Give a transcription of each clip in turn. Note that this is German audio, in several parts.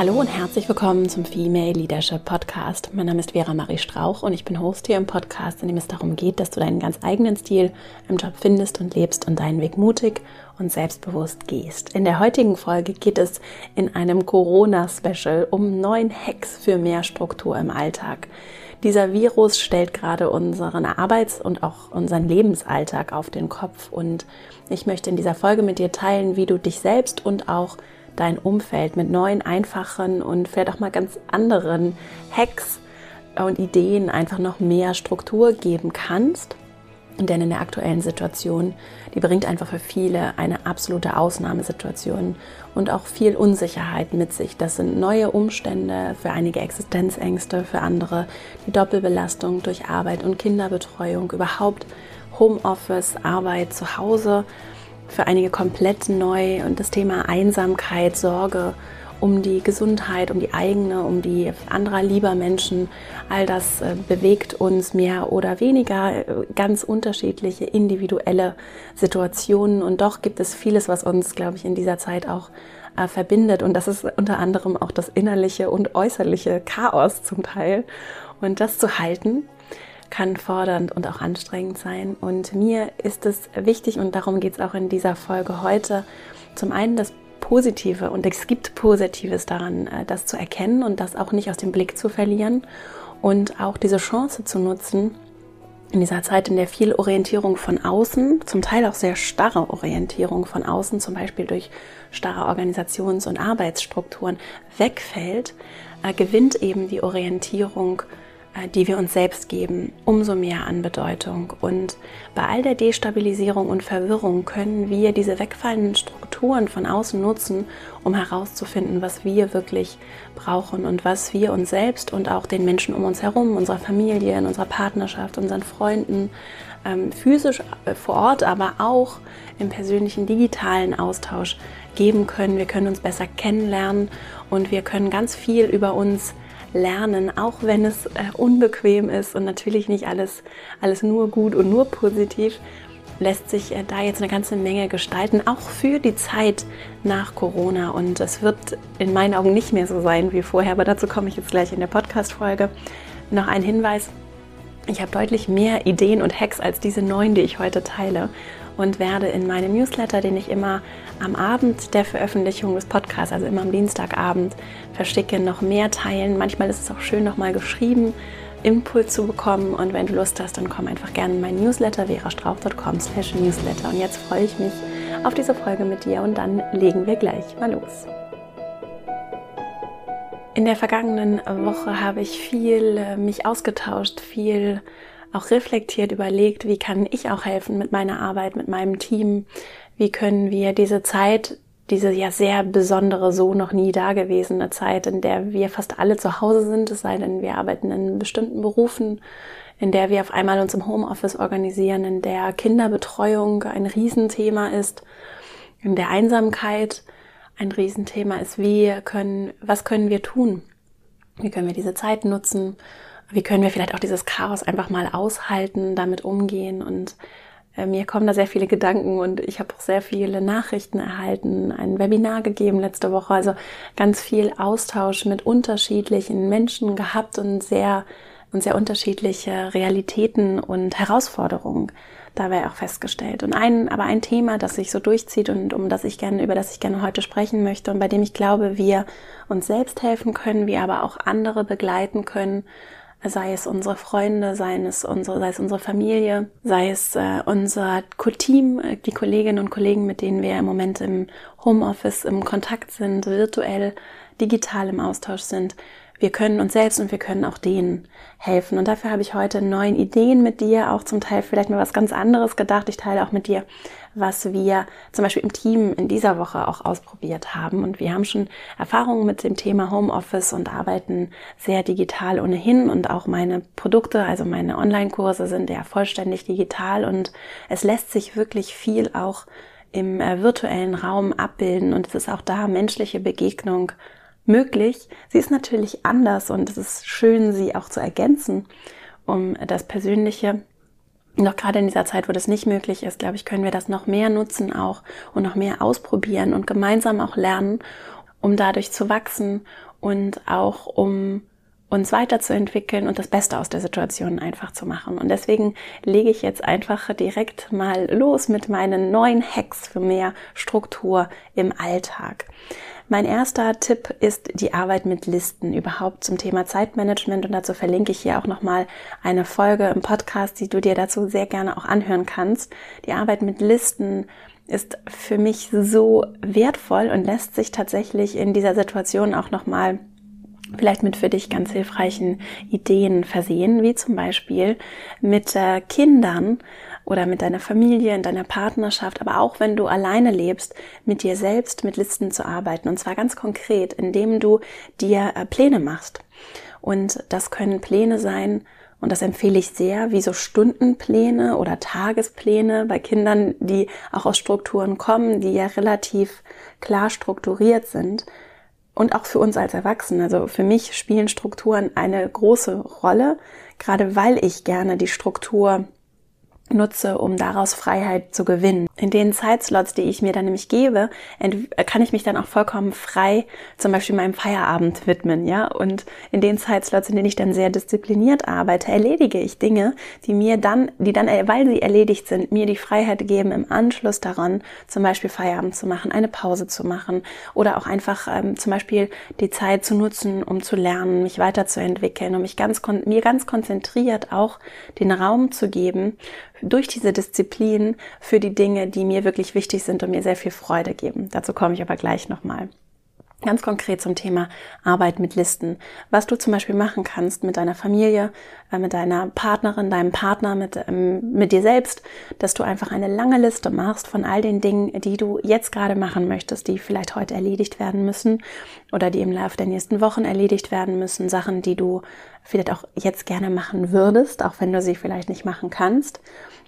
Hallo und herzlich willkommen zum Female Leadership Podcast. Mein Name ist Vera Marie Strauch und ich bin Host hier im Podcast, in dem es darum geht, dass du deinen ganz eigenen Stil im Job findest und lebst und deinen Weg mutig und selbstbewusst gehst. In der heutigen Folge geht es in einem Corona-Special um neun Hacks für mehr Struktur im Alltag. Dieser Virus stellt gerade unseren Arbeits- und auch unseren Lebensalltag auf den Kopf und ich möchte in dieser Folge mit dir teilen, wie du dich selbst und auch dein Umfeld mit neuen, einfachen und vielleicht auch mal ganz anderen Hacks und Ideen einfach noch mehr Struktur geben kannst. Denn in der aktuellen Situation, die bringt einfach für viele eine absolute Ausnahmesituation und auch viel Unsicherheit mit sich. Das sind neue Umstände, für einige Existenzängste, für andere die Doppelbelastung durch Arbeit und Kinderbetreuung, überhaupt Homeoffice, Arbeit zu Hause für einige komplett neu und das Thema Einsamkeit, Sorge um die Gesundheit, um die eigene, um die anderer lieber Menschen, all das äh, bewegt uns mehr oder weniger äh, ganz unterschiedliche individuelle Situationen. Und doch gibt es vieles, was uns, glaube ich, in dieser Zeit auch äh, verbindet. Und das ist unter anderem auch das innerliche und äußerliche Chaos zum Teil. Und das zu halten kann fordernd und auch anstrengend sein. Und mir ist es wichtig, und darum geht es auch in dieser Folge heute, zum einen das Positive, und es gibt Positives daran, äh, das zu erkennen und das auch nicht aus dem Blick zu verlieren und auch diese Chance zu nutzen, in dieser Zeit, in der viel Orientierung von außen, zum Teil auch sehr starre Orientierung von außen, zum Beispiel durch starre Organisations- und Arbeitsstrukturen wegfällt, äh, gewinnt eben die Orientierung die wir uns selbst geben, umso mehr an Bedeutung. Und bei all der Destabilisierung und Verwirrung können wir diese wegfallenden Strukturen von außen nutzen, um herauszufinden, was wir wirklich brauchen und was wir uns selbst und auch den Menschen um uns herum, unserer Familie, in unserer Partnerschaft, unseren Freunden, ähm, physisch äh, vor Ort, aber auch im persönlichen digitalen Austausch geben können. Wir können uns besser kennenlernen und wir können ganz viel über uns lernen, auch wenn es äh, unbequem ist und natürlich nicht alles, alles nur gut und nur positiv, lässt sich äh, da jetzt eine ganze Menge gestalten, auch für die Zeit nach Corona. Und es wird in meinen Augen nicht mehr so sein wie vorher, aber dazu komme ich jetzt gleich in der Podcast-Folge. Noch ein Hinweis. Ich habe deutlich mehr Ideen und Hacks als diese neun, die ich heute teile und werde in meinem Newsletter, den ich immer am Abend der Veröffentlichung des Podcasts, also immer am Dienstagabend, verschicke, noch mehr teilen. Manchmal ist es auch schön, nochmal geschrieben, Input zu bekommen. Und wenn du Lust hast, dann komm einfach gerne in meinen Newsletter, verastrauch.com slash newsletter. Und jetzt freue ich mich auf diese Folge mit dir und dann legen wir gleich mal los. In der vergangenen Woche habe ich viel äh, mich ausgetauscht, viel auch reflektiert überlegt, wie kann ich auch helfen mit meiner Arbeit, mit meinem Team, wie können wir diese Zeit, diese ja sehr besondere, so noch nie dagewesene Zeit, in der wir fast alle zu Hause sind, es sei denn, wir arbeiten in bestimmten Berufen, in der wir auf einmal uns im Homeoffice organisieren, in der Kinderbetreuung ein Riesenthema ist, in der Einsamkeit ein Riesenthema ist, wie können, was können wir tun? Wie können wir diese Zeit nutzen? Wie können wir vielleicht auch dieses Chaos einfach mal aushalten, damit umgehen und äh, mir kommen da sehr viele Gedanken und ich habe auch sehr viele Nachrichten erhalten, ein Webinar gegeben letzte Woche, also ganz viel Austausch mit unterschiedlichen Menschen gehabt und sehr und sehr unterschiedliche Realitäten und Herausforderungen dabei auch festgestellt. Und ein, aber ein Thema, das sich so durchzieht und um das ich gerne, über das ich gerne heute sprechen möchte und bei dem ich glaube, wir uns selbst helfen können, wir aber auch andere begleiten können, sei es unsere Freunde, sei es unsere, sei es unsere Familie, sei es äh, unser Team, äh, die Kolleginnen und Kollegen, mit denen wir im Moment im Homeoffice im Kontakt sind, virtuell, digital im Austausch sind. Wir können uns selbst und wir können auch denen helfen. Und dafür habe ich heute neun Ideen mit dir, auch zum Teil vielleicht mal was ganz anderes gedacht. Ich teile auch mit dir, was wir zum Beispiel im Team in dieser Woche auch ausprobiert haben. Und wir haben schon Erfahrungen mit dem Thema Homeoffice und arbeiten sehr digital ohnehin. Und auch meine Produkte, also meine Online-Kurse sind ja vollständig digital. Und es lässt sich wirklich viel auch im äh, virtuellen Raum abbilden. Und es ist auch da menschliche Begegnung möglich. Sie ist natürlich anders und es ist schön, sie auch zu ergänzen, um das Persönliche noch gerade in dieser Zeit, wo das nicht möglich ist, glaube ich, können wir das noch mehr nutzen auch und noch mehr ausprobieren und gemeinsam auch lernen, um dadurch zu wachsen und auch um uns weiterzuentwickeln und das Beste aus der Situation einfach zu machen. Und deswegen lege ich jetzt einfach direkt mal los mit meinen neuen Hacks für mehr Struktur im Alltag. Mein erster Tipp ist die Arbeit mit Listen überhaupt zum Thema Zeitmanagement und dazu verlinke ich hier auch nochmal eine Folge im Podcast, die du dir dazu sehr gerne auch anhören kannst. Die Arbeit mit Listen ist für mich so wertvoll und lässt sich tatsächlich in dieser Situation auch nochmal vielleicht mit für dich ganz hilfreichen Ideen versehen, wie zum Beispiel mit äh, Kindern oder mit deiner Familie, in deiner Partnerschaft, aber auch wenn du alleine lebst, mit dir selbst mit Listen zu arbeiten. Und zwar ganz konkret, indem du dir äh, Pläne machst. Und das können Pläne sein, und das empfehle ich sehr, wie so Stundenpläne oder Tagespläne bei Kindern, die auch aus Strukturen kommen, die ja relativ klar strukturiert sind und auch für uns als Erwachsene. Also für mich spielen Strukturen eine große Rolle, gerade weil ich gerne die Struktur nutze, um daraus Freiheit zu gewinnen. In den Zeitslots, die ich mir dann nämlich gebe, kann ich mich dann auch vollkommen frei zum Beispiel meinem Feierabend widmen, ja. Und in den Zeitslots, in denen ich dann sehr diszipliniert arbeite, erledige ich Dinge, die mir dann, die dann, weil sie erledigt sind, mir die Freiheit geben, im Anschluss daran zum Beispiel Feierabend zu machen, eine Pause zu machen oder auch einfach ähm, zum Beispiel die Zeit zu nutzen, um zu lernen, mich weiterzuentwickeln, um mich ganz, mir ganz konzentriert auch den Raum zu geben, durch diese Disziplin für die Dinge, die mir wirklich wichtig sind und mir sehr viel Freude geben. Dazu komme ich aber gleich nochmal. Ganz konkret zum Thema Arbeit mit Listen. Was du zum Beispiel machen kannst mit deiner Familie, äh, mit deiner Partnerin, deinem Partner, mit, ähm, mit dir selbst, dass du einfach eine lange Liste machst von all den Dingen, die du jetzt gerade machen möchtest, die vielleicht heute erledigt werden müssen oder die im Laufe der nächsten Wochen erledigt werden müssen. Sachen, die du vielleicht auch jetzt gerne machen würdest, auch wenn du sie vielleicht nicht machen kannst.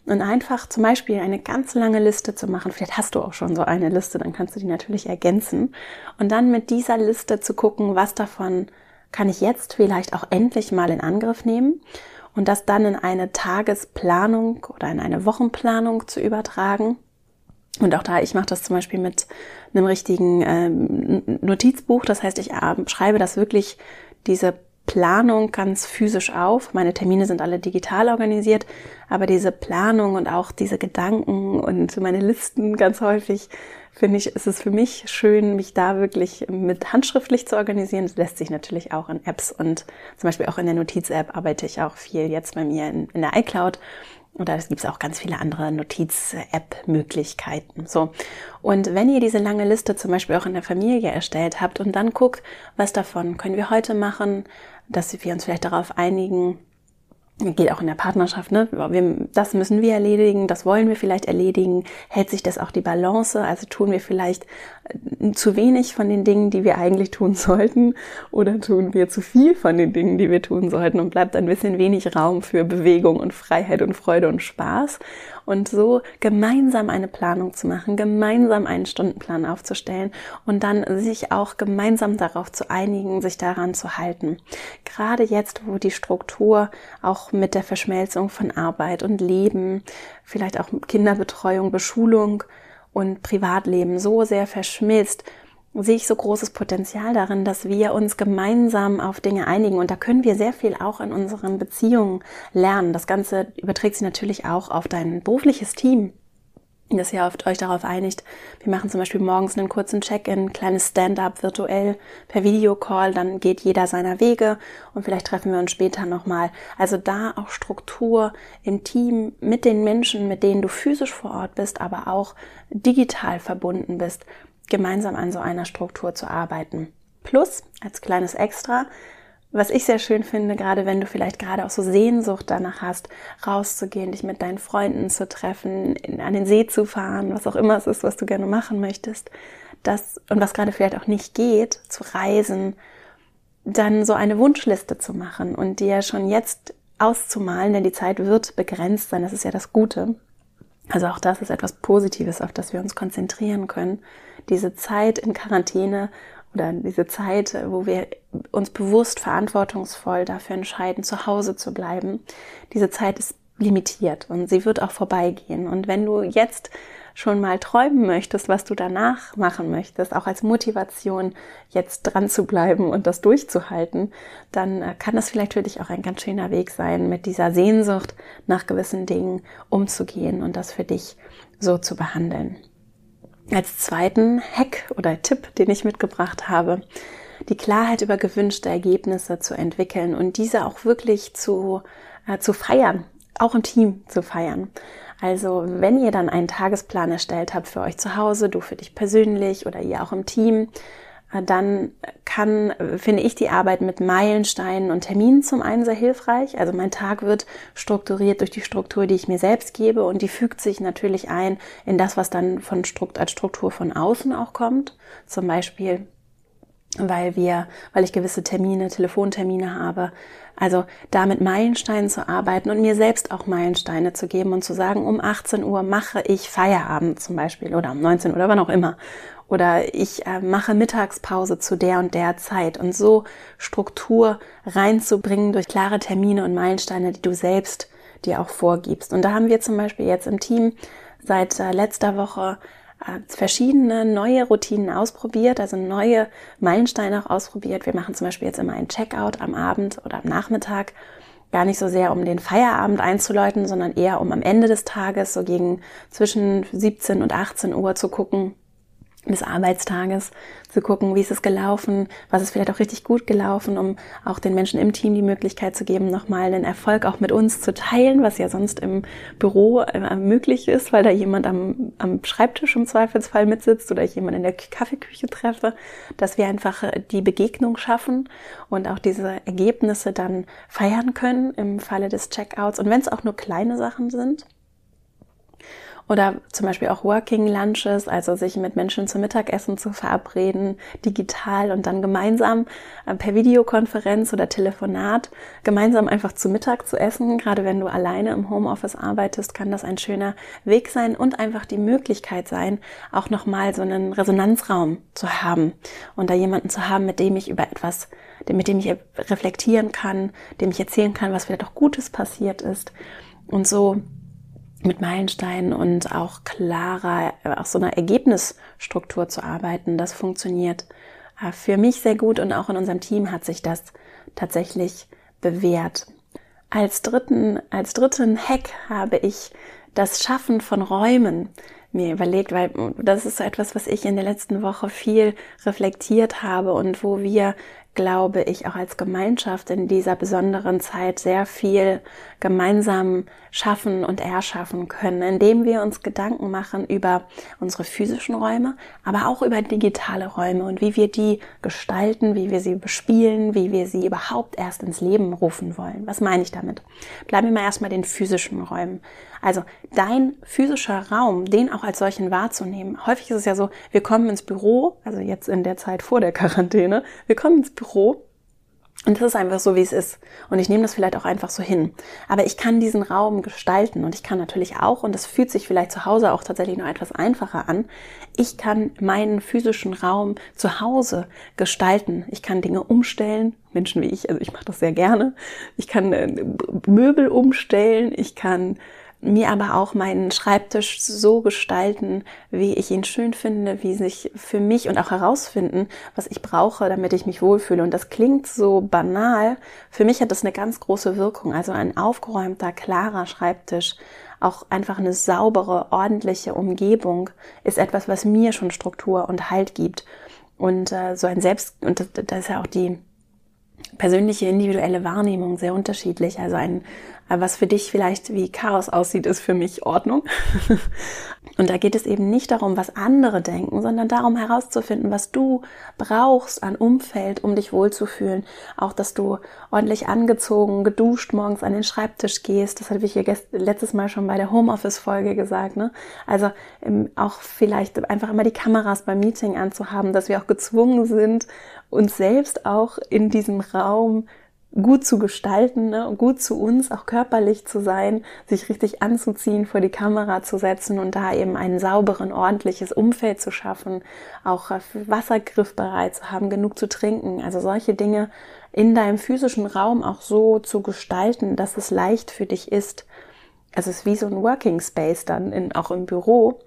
Und einfach zum Beispiel eine ganz lange Liste zu machen. Vielleicht hast du auch schon so eine Liste, dann kannst du die natürlich ergänzen. Und dann mit dieser Liste zu gucken, was davon kann ich jetzt vielleicht auch endlich mal in Angriff nehmen und das dann in eine Tagesplanung oder in eine Wochenplanung zu übertragen. Und auch da, ich mache das zum Beispiel mit einem richtigen ähm, Notizbuch. Das heißt, ich äh, schreibe das wirklich, diese Planung ganz physisch auf. Meine Termine sind alle digital organisiert, aber diese Planung und auch diese Gedanken und meine Listen ganz häufig finde ich, ist es für mich schön, mich da wirklich mit handschriftlich zu organisieren. Das lässt sich natürlich auch in Apps und zum Beispiel auch in der Notiz-App arbeite ich auch viel jetzt bei mir in, in der iCloud. Oder es gibt auch ganz viele andere Notiz-App-Möglichkeiten. So. Und wenn ihr diese lange Liste zum Beispiel auch in der Familie erstellt habt und dann guckt, was davon können wir heute machen, dass wir uns vielleicht darauf einigen, geht auch in der Partnerschaft, ne? das müssen wir erledigen, das wollen wir vielleicht erledigen, hält sich das auch die Balance, also tun wir vielleicht äh, zu wenig von den Dingen, die wir eigentlich tun sollten, oder tun wir zu viel von den Dingen, die wir tun sollten und bleibt ein bisschen wenig Raum für Bewegung und Freiheit und Freude und Spaß und so gemeinsam eine Planung zu machen, gemeinsam einen Stundenplan aufzustellen und dann sich auch gemeinsam darauf zu einigen, sich daran zu halten. Gerade jetzt, wo die Struktur auch mit der Verschmelzung von Arbeit und Leben, vielleicht auch Kinderbetreuung, Beschulung und Privatleben so sehr verschmilzt, sehe ich so großes Potenzial darin, dass wir uns gemeinsam auf Dinge einigen. Und da können wir sehr viel auch in unseren Beziehungen lernen. Das Ganze überträgt sich natürlich auch auf dein berufliches Team dass ihr oft euch darauf einigt. Wir machen zum Beispiel morgens einen kurzen Check-in, kleines Stand-up virtuell per Videocall, dann geht jeder seiner Wege und vielleicht treffen wir uns später nochmal. Also da auch Struktur im Team mit den Menschen, mit denen du physisch vor Ort bist, aber auch digital verbunden bist gemeinsam an so einer Struktur zu arbeiten. Plus, als kleines Extra, was ich sehr schön finde, gerade wenn du vielleicht gerade auch so Sehnsucht danach hast, rauszugehen, dich mit deinen Freunden zu treffen, an den See zu fahren, was auch immer es ist, was du gerne machen möchtest, das und was gerade vielleicht auch nicht geht, zu reisen, dann so eine Wunschliste zu machen und dir schon jetzt auszumalen, denn die Zeit wird begrenzt sein, das ist ja das Gute. Also auch das ist etwas Positives, auf das wir uns konzentrieren können. Diese Zeit in Quarantäne oder diese Zeit, wo wir uns bewusst verantwortungsvoll dafür entscheiden, zu Hause zu bleiben. Diese Zeit ist limitiert und sie wird auch vorbeigehen. Und wenn du jetzt schon mal träumen möchtest, was du danach machen möchtest, auch als Motivation jetzt dran zu bleiben und das durchzuhalten, dann äh, kann das vielleicht für dich auch ein ganz schöner Weg sein, mit dieser Sehnsucht nach gewissen Dingen umzugehen und das für dich so zu behandeln. Als zweiten Hack oder Tipp, den ich mitgebracht habe, die Klarheit über gewünschte Ergebnisse zu entwickeln und diese auch wirklich zu, äh, zu feiern, auch im Team zu feiern. Also wenn ihr dann einen Tagesplan erstellt habt für euch zu Hause, du für dich persönlich oder ihr auch im Team, äh, dann kann, finde ich, die Arbeit mit Meilensteinen und Terminen zum einen sehr hilfreich. Also mein Tag wird strukturiert durch die Struktur, die ich mir selbst gebe und die fügt sich natürlich ein in das, was dann von Strukt als Struktur von außen auch kommt. Zum Beispiel weil wir, weil ich gewisse Termine, Telefontermine habe. Also da mit Meilensteinen zu arbeiten und mir selbst auch Meilensteine zu geben und zu sagen, um 18 Uhr mache ich Feierabend zum Beispiel oder um 19 Uhr oder wann auch immer. Oder ich äh, mache Mittagspause zu der und der Zeit und so Struktur reinzubringen durch klare Termine und Meilensteine, die du selbst dir auch vorgibst. Und da haben wir zum Beispiel jetzt im Team seit äh, letzter Woche verschiedene neue Routinen ausprobiert, also neue Meilensteine auch ausprobiert. Wir machen zum Beispiel jetzt immer ein Checkout am Abend oder am Nachmittag. Gar nicht so sehr, um den Feierabend einzuläuten, sondern eher um am Ende des Tages, so gegen zwischen 17 und 18 Uhr zu gucken, des Arbeitstages zu gucken, wie ist es gelaufen, was ist vielleicht auch richtig gut gelaufen, um auch den Menschen im Team die Möglichkeit zu geben, nochmal einen Erfolg auch mit uns zu teilen, was ja sonst im Büro äh, möglich ist, weil da jemand am, am Schreibtisch im Zweifelsfall mitsitzt oder ich jemand in der Kaffeeküche treffe, dass wir einfach äh, die Begegnung schaffen und auch diese Ergebnisse dann feiern können im Falle des Checkouts und wenn es auch nur kleine Sachen sind. Oder zum Beispiel auch Working Lunches, also sich mit Menschen zum Mittagessen zu verabreden, digital und dann gemeinsam äh, per Videokonferenz oder Telefonat gemeinsam einfach zu Mittag zu essen. Gerade wenn du alleine im Homeoffice arbeitest, kann das ein schöner Weg sein und einfach die Möglichkeit sein, auch nochmal so einen Resonanzraum zu haben und da jemanden zu haben, mit dem ich über etwas, mit dem ich reflektieren kann, dem ich erzählen kann, was vielleicht auch Gutes passiert ist. Und so mit Meilensteinen und auch klarer, äh, auch so einer Ergebnisstruktur zu arbeiten. Das funktioniert äh, für mich sehr gut und auch in unserem Team hat sich das tatsächlich bewährt. Als dritten, als dritten Hack habe ich das Schaffen von Räumen mir überlegt, weil das ist so etwas, was ich in der letzten Woche viel reflektiert habe und wo wir glaube ich, auch als Gemeinschaft in dieser besonderen Zeit sehr viel gemeinsam schaffen und erschaffen können, indem wir uns Gedanken machen über unsere physischen Räume, aber auch über digitale Räume und wie wir die gestalten, wie wir sie bespielen, wie wir sie überhaupt erst ins Leben rufen wollen. Was meine ich damit? Bleiben wir mal erstmal den physischen Räumen. Also dein physischer Raum, den auch als solchen wahrzunehmen. Häufig ist es ja so, wir kommen ins Büro, also jetzt in der Zeit vor der Quarantäne, wir kommen ins Büro und das ist einfach so, wie es ist. Und ich nehme das vielleicht auch einfach so hin. Aber ich kann diesen Raum gestalten und ich kann natürlich auch, und das fühlt sich vielleicht zu Hause auch tatsächlich noch etwas einfacher an, ich kann meinen physischen Raum zu Hause gestalten. Ich kann Dinge umstellen, Menschen wie ich, also ich mache das sehr gerne. Ich kann äh, Möbel umstellen, ich kann mir aber auch meinen Schreibtisch so gestalten, wie ich ihn schön finde, wie sich für mich und auch herausfinden, was ich brauche, damit ich mich wohlfühle. Und das klingt so banal. Für mich hat das eine ganz große Wirkung. Also ein aufgeräumter, klarer Schreibtisch, auch einfach eine saubere, ordentliche Umgebung ist etwas, was mir schon Struktur und Halt gibt. Und äh, so ein Selbst, und das, das ist ja auch die persönliche individuelle Wahrnehmung sehr unterschiedlich. Also ein, was für dich vielleicht wie Chaos aussieht, ist für mich Ordnung. Und da geht es eben nicht darum, was andere denken, sondern darum herauszufinden, was du brauchst an Umfeld, um dich wohlzufühlen. Auch, dass du ordentlich angezogen, geduscht morgens an den Schreibtisch gehst. Das hatte ich hier letztes Mal schon bei der Homeoffice-Folge gesagt. Ne? Also ähm, auch vielleicht einfach immer die Kameras beim Meeting anzuhaben, dass wir auch gezwungen sind, uns selbst auch in diesem Raum gut zu gestalten, ne? gut zu uns, auch körperlich zu sein, sich richtig anzuziehen, vor die Kamera zu setzen und da eben ein sauberen, ordentliches Umfeld zu schaffen, auch Wassergriff bereit zu haben, genug zu trinken. Also solche Dinge in deinem physischen Raum auch so zu gestalten, dass es leicht für dich ist. also es ist wie so ein Working Space dann in, auch im Büro.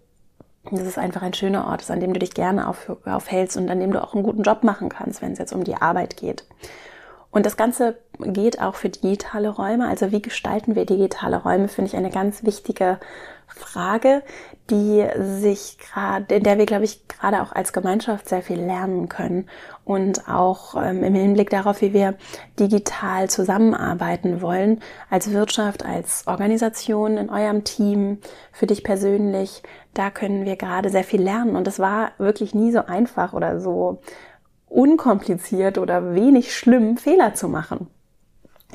Das ist einfach ein schöner Ort, an dem du dich gerne auf, aufhältst und an dem du auch einen guten Job machen kannst, wenn es jetzt um die Arbeit geht. Und das Ganze geht auch für digitale Räume. Also wie gestalten wir digitale Räume, finde ich eine ganz wichtige Frage, die sich gerade, in der wir, glaube ich, gerade auch als Gemeinschaft sehr viel lernen können und auch ähm, im Hinblick darauf, wie wir digital zusammenarbeiten wollen, als Wirtschaft, als Organisation, in eurem Team, für dich persönlich, da können wir gerade sehr viel lernen. Und es war wirklich nie so einfach oder so unkompliziert oder wenig schlimm, Fehler zu machen.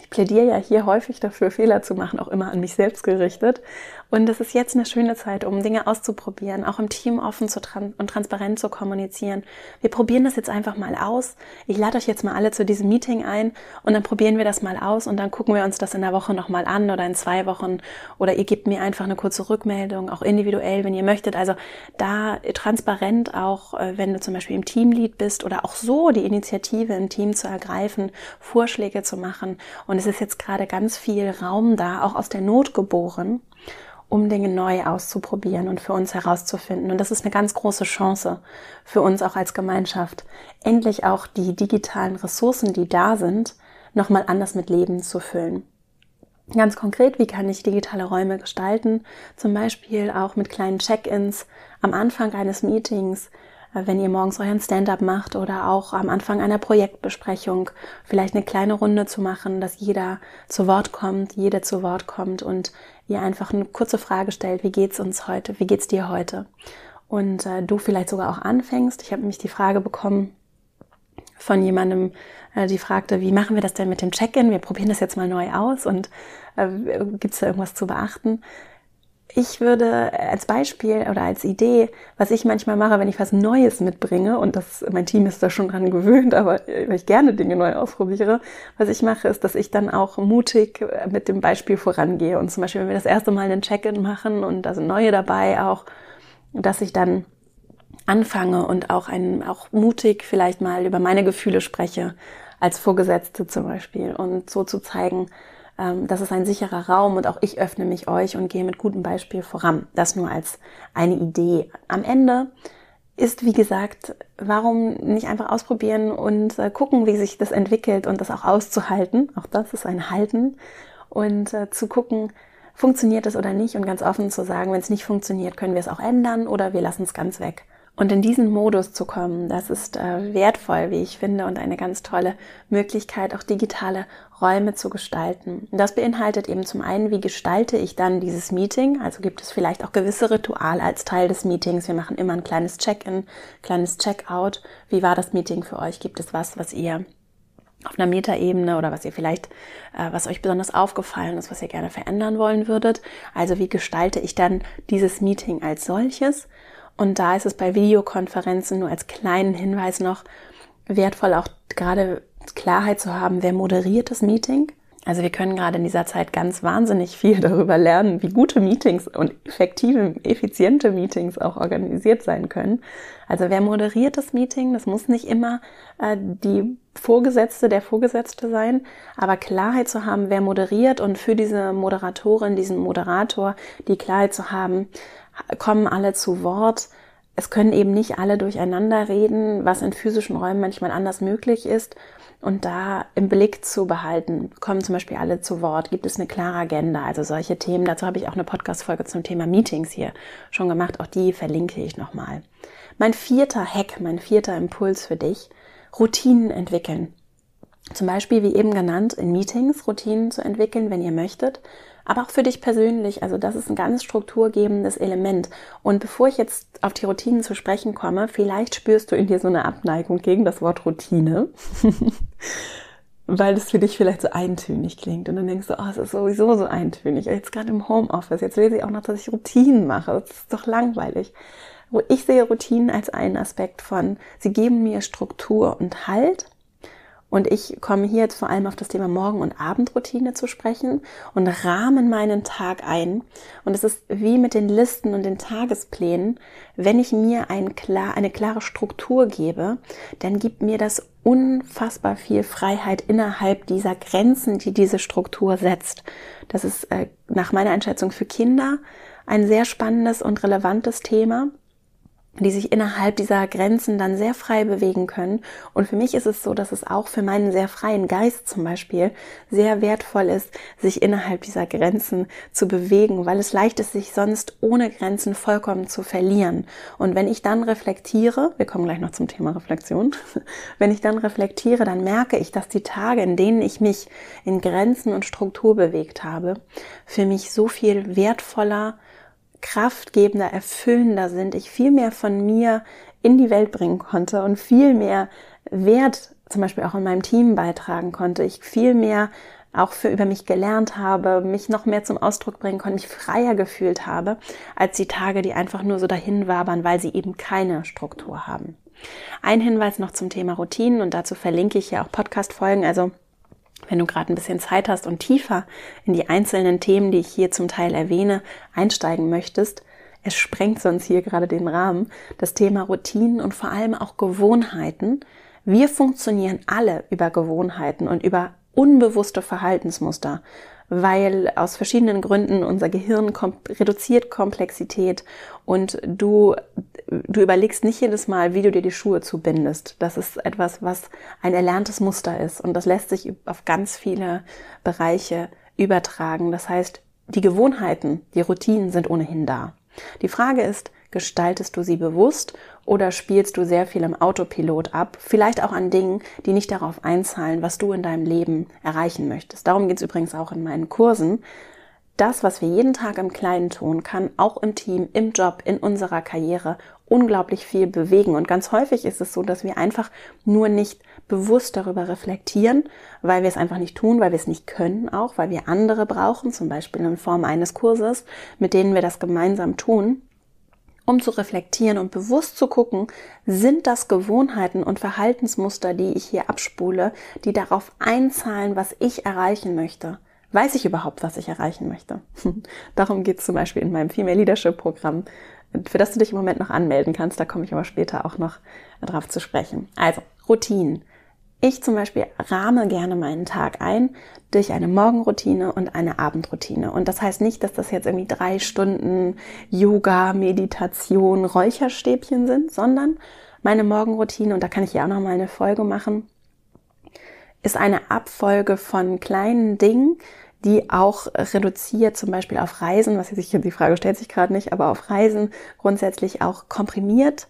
Ich plädiere ja hier häufig dafür, Fehler zu machen, auch immer an mich selbst gerichtet. Und es ist jetzt eine schöne Zeit, um Dinge auszuprobieren, auch im Team offen zu tran und transparent zu kommunizieren. Wir probieren das jetzt einfach mal aus. Ich lade euch jetzt mal alle zu diesem Meeting ein und dann probieren wir das mal aus und dann gucken wir uns das in der Woche nochmal an oder in zwei Wochen oder ihr gebt mir einfach eine kurze Rückmeldung, auch individuell, wenn ihr möchtet. Also da transparent auch, äh, wenn du zum Beispiel im Teamlead bist oder auch so die Initiative im Team zu ergreifen, Vorschläge zu machen. Und es ist jetzt gerade ganz viel Raum da, auch aus der Not geboren um Dinge neu auszuprobieren und für uns herauszufinden. Und das ist eine ganz große Chance für uns auch als Gemeinschaft, endlich auch die digitalen Ressourcen, die da sind, nochmal anders mit Leben zu füllen. Ganz konkret, wie kann ich digitale Räume gestalten? Zum Beispiel auch mit kleinen Check-ins am Anfang eines Meetings, wenn ihr morgens euren Stand-up macht oder auch am Anfang einer Projektbesprechung vielleicht eine kleine Runde zu machen, dass jeder zu Wort kommt, jede zu Wort kommt und ihr einfach eine kurze Frage stellt, wie geht's uns heute, wie geht's dir heute? Und äh, du vielleicht sogar auch anfängst. Ich habe nämlich die Frage bekommen von jemandem, äh, die fragte, wie machen wir das denn mit dem Check-in? Wir probieren das jetzt mal neu aus und äh, gibt es da irgendwas zu beachten? Ich würde als Beispiel oder als Idee, was ich manchmal mache, wenn ich was Neues mitbringe, und das, mein Team ist da schon dran gewöhnt, aber weil ich gerne Dinge neu ausprobiere, was ich mache, ist, dass ich dann auch mutig mit dem Beispiel vorangehe. Und zum Beispiel, wenn wir das erste Mal einen Check-in machen und da sind neue dabei auch, dass ich dann anfange und auch ein, auch mutig vielleicht mal über meine Gefühle spreche, als Vorgesetzte zum Beispiel, und so zu zeigen, ähm, das ist ein sicherer Raum und auch ich öffne mich euch und gehe mit gutem Beispiel voran. Das nur als eine Idee. Am Ende ist, wie gesagt, warum nicht einfach ausprobieren und äh, gucken, wie sich das entwickelt und das auch auszuhalten. Auch das ist ein Halten. Und äh, zu gucken, funktioniert es oder nicht und ganz offen zu sagen, wenn es nicht funktioniert, können wir es auch ändern oder wir lassen es ganz weg. Und in diesen Modus zu kommen, das ist äh, wertvoll, wie ich finde, und eine ganz tolle Möglichkeit, auch digitale Räume zu gestalten. Das beinhaltet eben zum einen, wie gestalte ich dann dieses Meeting? Also gibt es vielleicht auch gewisse Rituale als Teil des Meetings. Wir machen immer ein kleines Check-in, kleines Check-out. Wie war das Meeting für euch? Gibt es was, was ihr auf einer Metaebene oder was ihr vielleicht, äh, was euch besonders aufgefallen ist, was ihr gerne verändern wollen würdet. Also wie gestalte ich dann dieses Meeting als solches? Und da ist es bei Videokonferenzen nur als kleinen Hinweis noch wertvoll, auch gerade Klarheit zu haben, wer moderiert das Meeting. Also wir können gerade in dieser Zeit ganz wahnsinnig viel darüber lernen, wie gute Meetings und effektive, effiziente Meetings auch organisiert sein können. Also wer moderiert das Meeting? Das muss nicht immer äh, die Vorgesetzte, der Vorgesetzte sein, aber Klarheit zu haben, wer moderiert und für diese Moderatorin, diesen Moderator, die Klarheit zu haben, kommen alle zu Wort. Es können eben nicht alle durcheinander reden, was in physischen Räumen manchmal anders möglich ist. Und da im Blick zu behalten, kommen zum Beispiel alle zu Wort, gibt es eine klare Agenda, also solche Themen. Dazu habe ich auch eine Podcast-Folge zum Thema Meetings hier schon gemacht. Auch die verlinke ich nochmal. Mein vierter Hack, mein vierter Impuls für dich, Routinen entwickeln. Zum Beispiel, wie eben genannt, in Meetings Routinen zu entwickeln, wenn ihr möchtet aber auch für dich persönlich. Also das ist ein ganz strukturgebendes Element. Und bevor ich jetzt auf die Routinen zu sprechen komme, vielleicht spürst du in dir so eine Abneigung gegen das Wort Routine. weil es für dich vielleicht so eintönig klingt. Und dann denkst du, oh, es ist sowieso so eintönig. Jetzt gerade im Homeoffice, jetzt lese ich auch noch, dass ich Routinen mache. Das ist doch langweilig. Ich sehe Routinen als einen Aspekt von, sie geben mir Struktur und Halt und ich komme hier jetzt vor allem auf das Thema Morgen- und Abendroutine zu sprechen und rahmen meinen Tag ein. Und es ist wie mit den Listen und den Tagesplänen. Wenn ich mir ein klar, eine klare Struktur gebe, dann gibt mir das unfassbar viel Freiheit innerhalb dieser Grenzen, die diese Struktur setzt. Das ist äh, nach meiner Einschätzung für Kinder ein sehr spannendes und relevantes Thema die sich innerhalb dieser Grenzen dann sehr frei bewegen können. Und für mich ist es so, dass es auch für meinen sehr freien Geist zum Beispiel sehr wertvoll ist, sich innerhalb dieser Grenzen zu bewegen, weil es leicht ist, sich sonst ohne Grenzen vollkommen zu verlieren. Und wenn ich dann reflektiere, wir kommen gleich noch zum Thema Reflexion, wenn ich dann reflektiere, dann merke ich, dass die Tage, in denen ich mich in Grenzen und Struktur bewegt habe, für mich so viel wertvoller kraftgebender, erfüllender sind, ich viel mehr von mir in die Welt bringen konnte und viel mehr Wert zum Beispiel auch in meinem Team beitragen konnte, ich viel mehr auch für über mich gelernt habe, mich noch mehr zum Ausdruck bringen konnte, mich freier gefühlt habe, als die Tage, die einfach nur so dahin wabern, weil sie eben keine Struktur haben. Ein Hinweis noch zum Thema Routinen und dazu verlinke ich ja auch Podcast-Folgen, also wenn du gerade ein bisschen Zeit hast und tiefer in die einzelnen Themen, die ich hier zum Teil erwähne, einsteigen möchtest, es sprengt sonst hier gerade den Rahmen, das Thema Routinen und vor allem auch Gewohnheiten. Wir funktionieren alle über Gewohnheiten und über unbewusste Verhaltensmuster weil aus verschiedenen Gründen unser Gehirn kom reduziert Komplexität und du, du überlegst nicht jedes Mal, wie du dir die Schuhe zubindest. Das ist etwas, was ein erlerntes Muster ist und das lässt sich auf ganz viele Bereiche übertragen. Das heißt, die Gewohnheiten, die Routinen sind ohnehin da. Die Frage ist, gestaltest du sie bewusst oder spielst du sehr viel im Autopilot ab, vielleicht auch an Dingen, die nicht darauf einzahlen, was du in deinem Leben erreichen möchtest. Darum geht es übrigens auch in meinen Kursen. Das, was wir jeden Tag im Kleinen tun, kann auch im Team, im Job, in unserer Karriere unglaublich viel bewegen. Und ganz häufig ist es so, dass wir einfach nur nicht bewusst darüber reflektieren, weil wir es einfach nicht tun, weil wir es nicht können, auch weil wir andere brauchen, zum Beispiel in Form eines Kurses, mit denen wir das gemeinsam tun um zu reflektieren und bewusst zu gucken, sind das Gewohnheiten und Verhaltensmuster, die ich hier abspule, die darauf einzahlen, was ich erreichen möchte. Weiß ich überhaupt, was ich erreichen möchte? Darum geht es zum Beispiel in meinem Female Leadership Programm, für das du dich im Moment noch anmelden kannst. Da komme ich aber später auch noch drauf zu sprechen. Also, Routinen. Ich zum Beispiel rahme gerne meinen Tag ein durch eine Morgenroutine und eine Abendroutine. Und das heißt nicht, dass das jetzt irgendwie drei Stunden Yoga, Meditation, Räucherstäbchen sind, sondern meine Morgenroutine, und da kann ich ja auch noch mal eine Folge machen, ist eine Abfolge von kleinen Dingen, die auch reduziert, zum Beispiel auf Reisen, was jetzt die Frage stellt sich gerade nicht, aber auf Reisen grundsätzlich auch komprimiert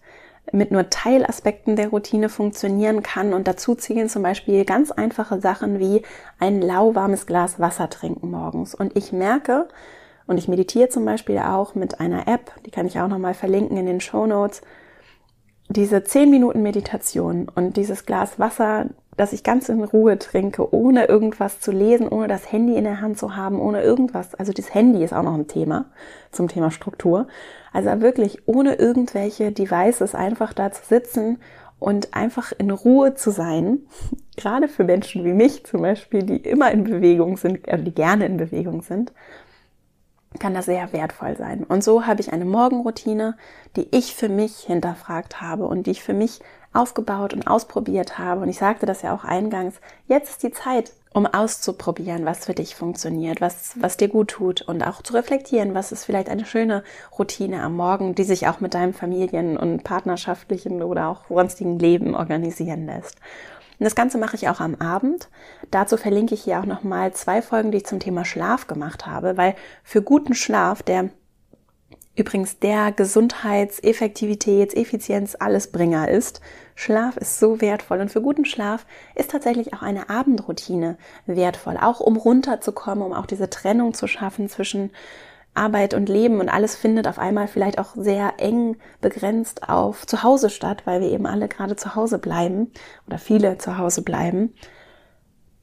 mit nur Teilaspekten der Routine funktionieren kann und dazu zählen zum Beispiel ganz einfache Sachen wie ein lauwarmes Glas Wasser trinken morgens. Und ich merke, und ich meditiere zum Beispiel auch mit einer App, die kann ich auch nochmal verlinken in den Show Notes, diese 10 Minuten Meditation und dieses Glas Wasser, das ich ganz in Ruhe trinke, ohne irgendwas zu lesen, ohne das Handy in der Hand zu haben, ohne irgendwas. Also das Handy ist auch noch ein Thema zum Thema Struktur. Also wirklich ohne irgendwelche Devices einfach da zu sitzen und einfach in Ruhe zu sein. Gerade für Menschen wie mich zum Beispiel, die immer in Bewegung sind, äh, die gerne in Bewegung sind kann das sehr wertvoll sein. Und so habe ich eine Morgenroutine, die ich für mich hinterfragt habe und die ich für mich aufgebaut und ausprobiert habe. Und ich sagte das ja auch eingangs, jetzt ist die Zeit, um auszuprobieren, was für dich funktioniert, was, was dir gut tut und auch zu reflektieren, was ist vielleicht eine schöne Routine am Morgen, die sich auch mit deinem Familien- und partnerschaftlichen oder auch sonstigen Leben organisieren lässt. Und das Ganze mache ich auch am Abend. Dazu verlinke ich hier auch nochmal zwei Folgen, die ich zum Thema Schlaf gemacht habe, weil für guten Schlaf, der übrigens der Gesundheits-, Effektivitäts-, Effizienz, Allesbringer ist, Schlaf ist so wertvoll und für guten Schlaf ist tatsächlich auch eine Abendroutine wertvoll, auch um runterzukommen, um auch diese Trennung zu schaffen zwischen Arbeit und Leben. Und alles findet auf einmal vielleicht auch sehr eng begrenzt auf zu Hause statt, weil wir eben alle gerade zu Hause bleiben oder viele zu Hause bleiben.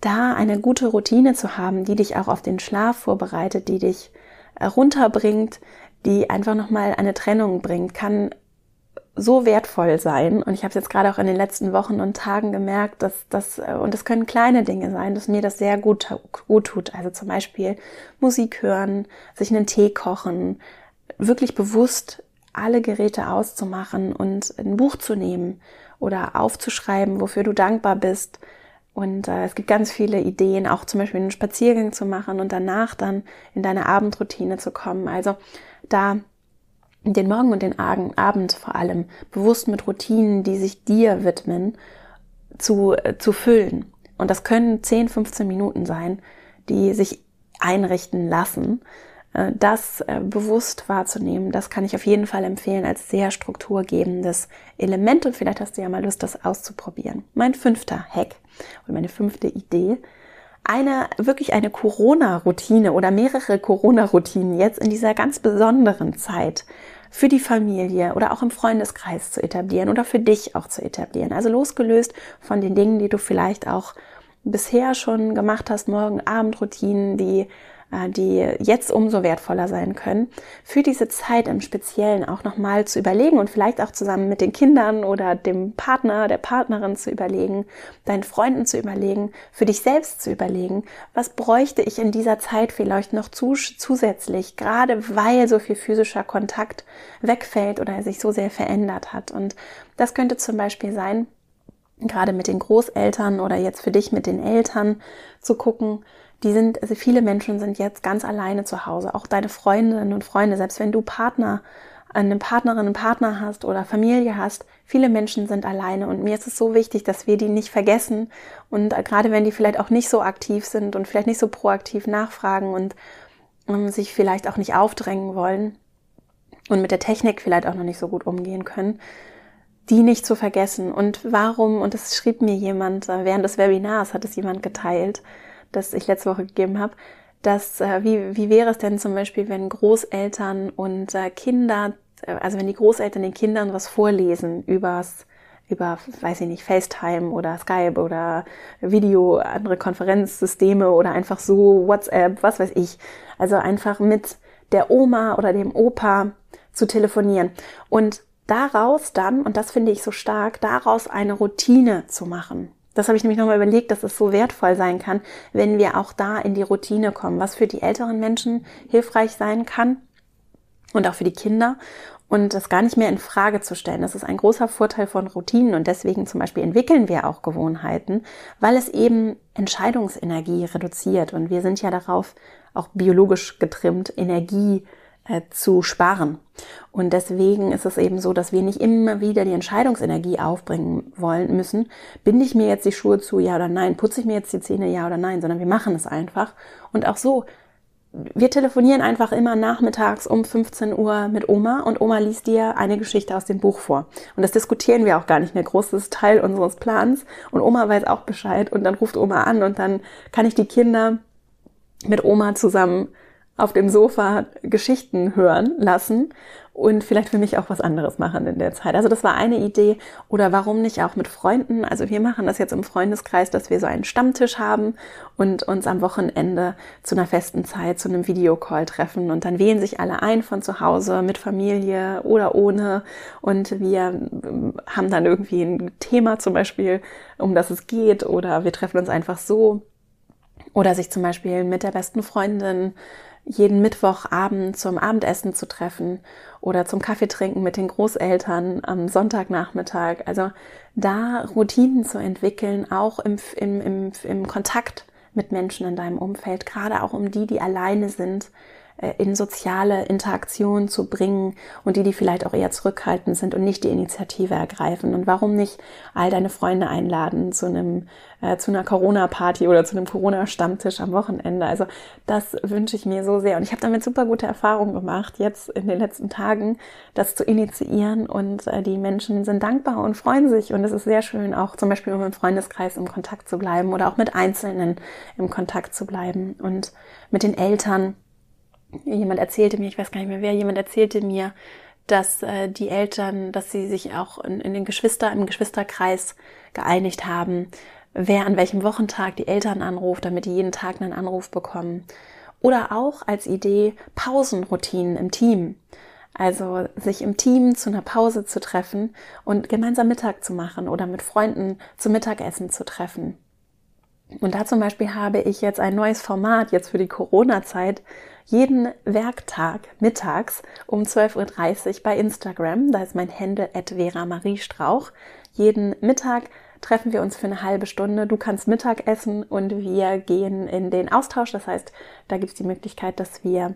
Da eine gute Routine zu haben, die dich auch auf den Schlaf vorbereitet, die dich äh, runterbringt, die einfach nochmal eine Trennung bringt, kann so wertvoll sein. Und ich habe es jetzt gerade auch in den letzten Wochen und Tagen gemerkt, dass das, äh, und das können kleine Dinge sein, dass mir das sehr gut, gut tut. Also zum Beispiel Musik hören, sich einen Tee kochen, wirklich bewusst alle Geräte auszumachen und ein Buch zu nehmen oder aufzuschreiben, wofür du dankbar bist Und äh, es gibt ganz viele Ideen, auch zum Beispiel einen Spaziergang zu machen und danach dann in deine Abendroutine zu kommen. Also da den Morgen und den Abend vor allem bewusst mit Routinen, die sich dir widmen, zu, äh, zu füllen. Und das können 10, 15 Minuten sein, die sich einrichten lassen. Äh, das äh, bewusst wahrzunehmen, das kann ich auf jeden Fall empfehlen als sehr strukturgebendes Element und vielleicht hast du ja mal Lust, das auszuprobieren. Mein fünfter Hack und meine fünfte Idee, eine, wirklich eine Corona-Routine oder mehrere Corona-Routinen jetzt in dieser ganz besonderen Zeit für die Familie oder auch im Freundeskreis zu etablieren oder für dich auch zu etablieren. Also losgelöst von den Dingen, die du vielleicht auch bisher schon gemacht hast, Morgen-Abend-Routinen, die die jetzt umso wertvoller sein können, für diese Zeit im Speziellen auch nochmal zu überlegen und vielleicht auch zusammen mit den Kindern oder dem Partner, der Partnerin zu überlegen, deinen Freunden zu überlegen, für dich selbst zu überlegen, was bräuchte ich in dieser Zeit vielleicht noch zusätzlich, gerade weil so viel physischer Kontakt wegfällt oder sich so sehr verändert hat. Und das könnte zum Beispiel sein, gerade mit den Großeltern oder jetzt für dich mit den Eltern zu gucken, die sind, also viele Menschen sind jetzt ganz alleine zu Hause, auch deine Freundinnen und Freunde, selbst wenn du Partner, eine Partnerin, einen Partner hast oder Familie hast, viele Menschen sind alleine und mir ist es so wichtig, dass wir die nicht vergessen und gerade wenn die vielleicht auch nicht so aktiv sind und vielleicht nicht so proaktiv nachfragen und ähm, sich vielleicht auch nicht aufdrängen wollen und mit der Technik vielleicht auch noch nicht so gut umgehen können, die nicht zu vergessen. Und warum, und das schrieb mir jemand äh, während des Webinars, hat es jemand geteilt, das ich letzte Woche gegeben habe, dass äh, wie, wie wäre es denn zum Beispiel, wenn Großeltern und äh, Kinder, äh, also wenn die Großeltern den Kindern was vorlesen übers über, weiß ich nicht, FaceTime oder Skype oder Video, andere Konferenzsysteme oder einfach so WhatsApp, was weiß ich. Also einfach mit der Oma oder dem Opa zu telefonieren. Und daraus dann, und das finde ich so stark, daraus eine Routine zu machen. Das habe ich nämlich nochmal überlegt, dass es so wertvoll sein kann, wenn wir auch da in die Routine kommen, was für die älteren Menschen hilfreich sein kann und auch für die Kinder und das gar nicht mehr in Frage zu stellen. Das ist ein großer Vorteil von Routinen und deswegen zum Beispiel entwickeln wir auch Gewohnheiten, weil es eben Entscheidungsenergie reduziert und wir sind ja darauf auch biologisch getrimmt, Energie äh, zu sparen. Und deswegen ist es eben so, dass wir nicht immer wieder die Entscheidungsenergie aufbringen wollen müssen. Binde ich mir jetzt die Schuhe zu, ja oder nein? Putze ich mir jetzt die Zähne, ja oder nein? Sondern wir machen es einfach. Und auch so, wir telefonieren einfach immer nachmittags um 15 Uhr mit Oma und Oma liest dir eine Geschichte aus dem Buch vor. Und das diskutieren wir auch gar nicht mehr groß. Das ist Teil unseres Plans. Und Oma weiß auch Bescheid. Und dann ruft Oma an und dann kann ich die Kinder mit Oma zusammen auf dem Sofa Geschichten hören lassen und vielleicht für mich auch was anderes machen in der Zeit. Also das war eine Idee. Oder warum nicht auch mit Freunden? Also wir machen das jetzt im Freundeskreis, dass wir so einen Stammtisch haben und uns am Wochenende zu einer festen Zeit zu einem Videocall treffen. Und dann wählen sich alle ein von zu Hause mit Familie oder ohne. Und wir ähm, haben dann irgendwie ein Thema zum Beispiel, um das es geht. Oder wir treffen uns einfach so. Oder sich zum Beispiel mit der besten Freundin jeden Mittwochabend zum Abendessen zu treffen oder zum Kaffee trinken mit den Großeltern am Sonntagnachmittag. Also da Routinen zu entwickeln, auch im, im, im, im Kontakt mit Menschen in deinem Umfeld, gerade auch um die, die alleine sind, in soziale Interaktion zu bringen und die, die vielleicht auch eher zurückhaltend sind und nicht die Initiative ergreifen. Und warum nicht all deine Freunde einladen zu einem, äh, zu einer Corona-Party oder zu einem Corona-Stammtisch am Wochenende? Also das wünsche ich mir so sehr. Und ich habe damit super gute Erfahrungen gemacht, jetzt in den letzten Tagen, das zu initiieren. Und äh, die Menschen sind dankbar und freuen sich. Und es ist sehr schön, auch zum Beispiel um im Freundeskreis im Kontakt zu bleiben oder auch mit Einzelnen im Kontakt zu bleiben und mit den Eltern jemand erzählte mir, ich weiß gar nicht mehr wer, jemand erzählte mir, dass äh, die Eltern, dass sie sich auch in, in den Geschwister, im Geschwisterkreis geeinigt haben, wer an welchem Wochentag die Eltern anruft, damit die jeden Tag einen Anruf bekommen. Oder auch als Idee Pausenroutinen im Team. Also sich im Team zu einer Pause zu treffen und gemeinsam Mittag zu machen oder mit Freunden zum Mittagessen zu treffen. Und da zum Beispiel habe ich jetzt ein neues Format jetzt für die Corona-Zeit jeden Werktag mittags um 12.30 Uhr bei Instagram. Da ist mein Handle at Vera Marie Strauch. Jeden Mittag treffen wir uns für eine halbe Stunde. Du kannst Mittag essen und wir gehen in den Austausch. Das heißt, da gibt es die Möglichkeit, dass wir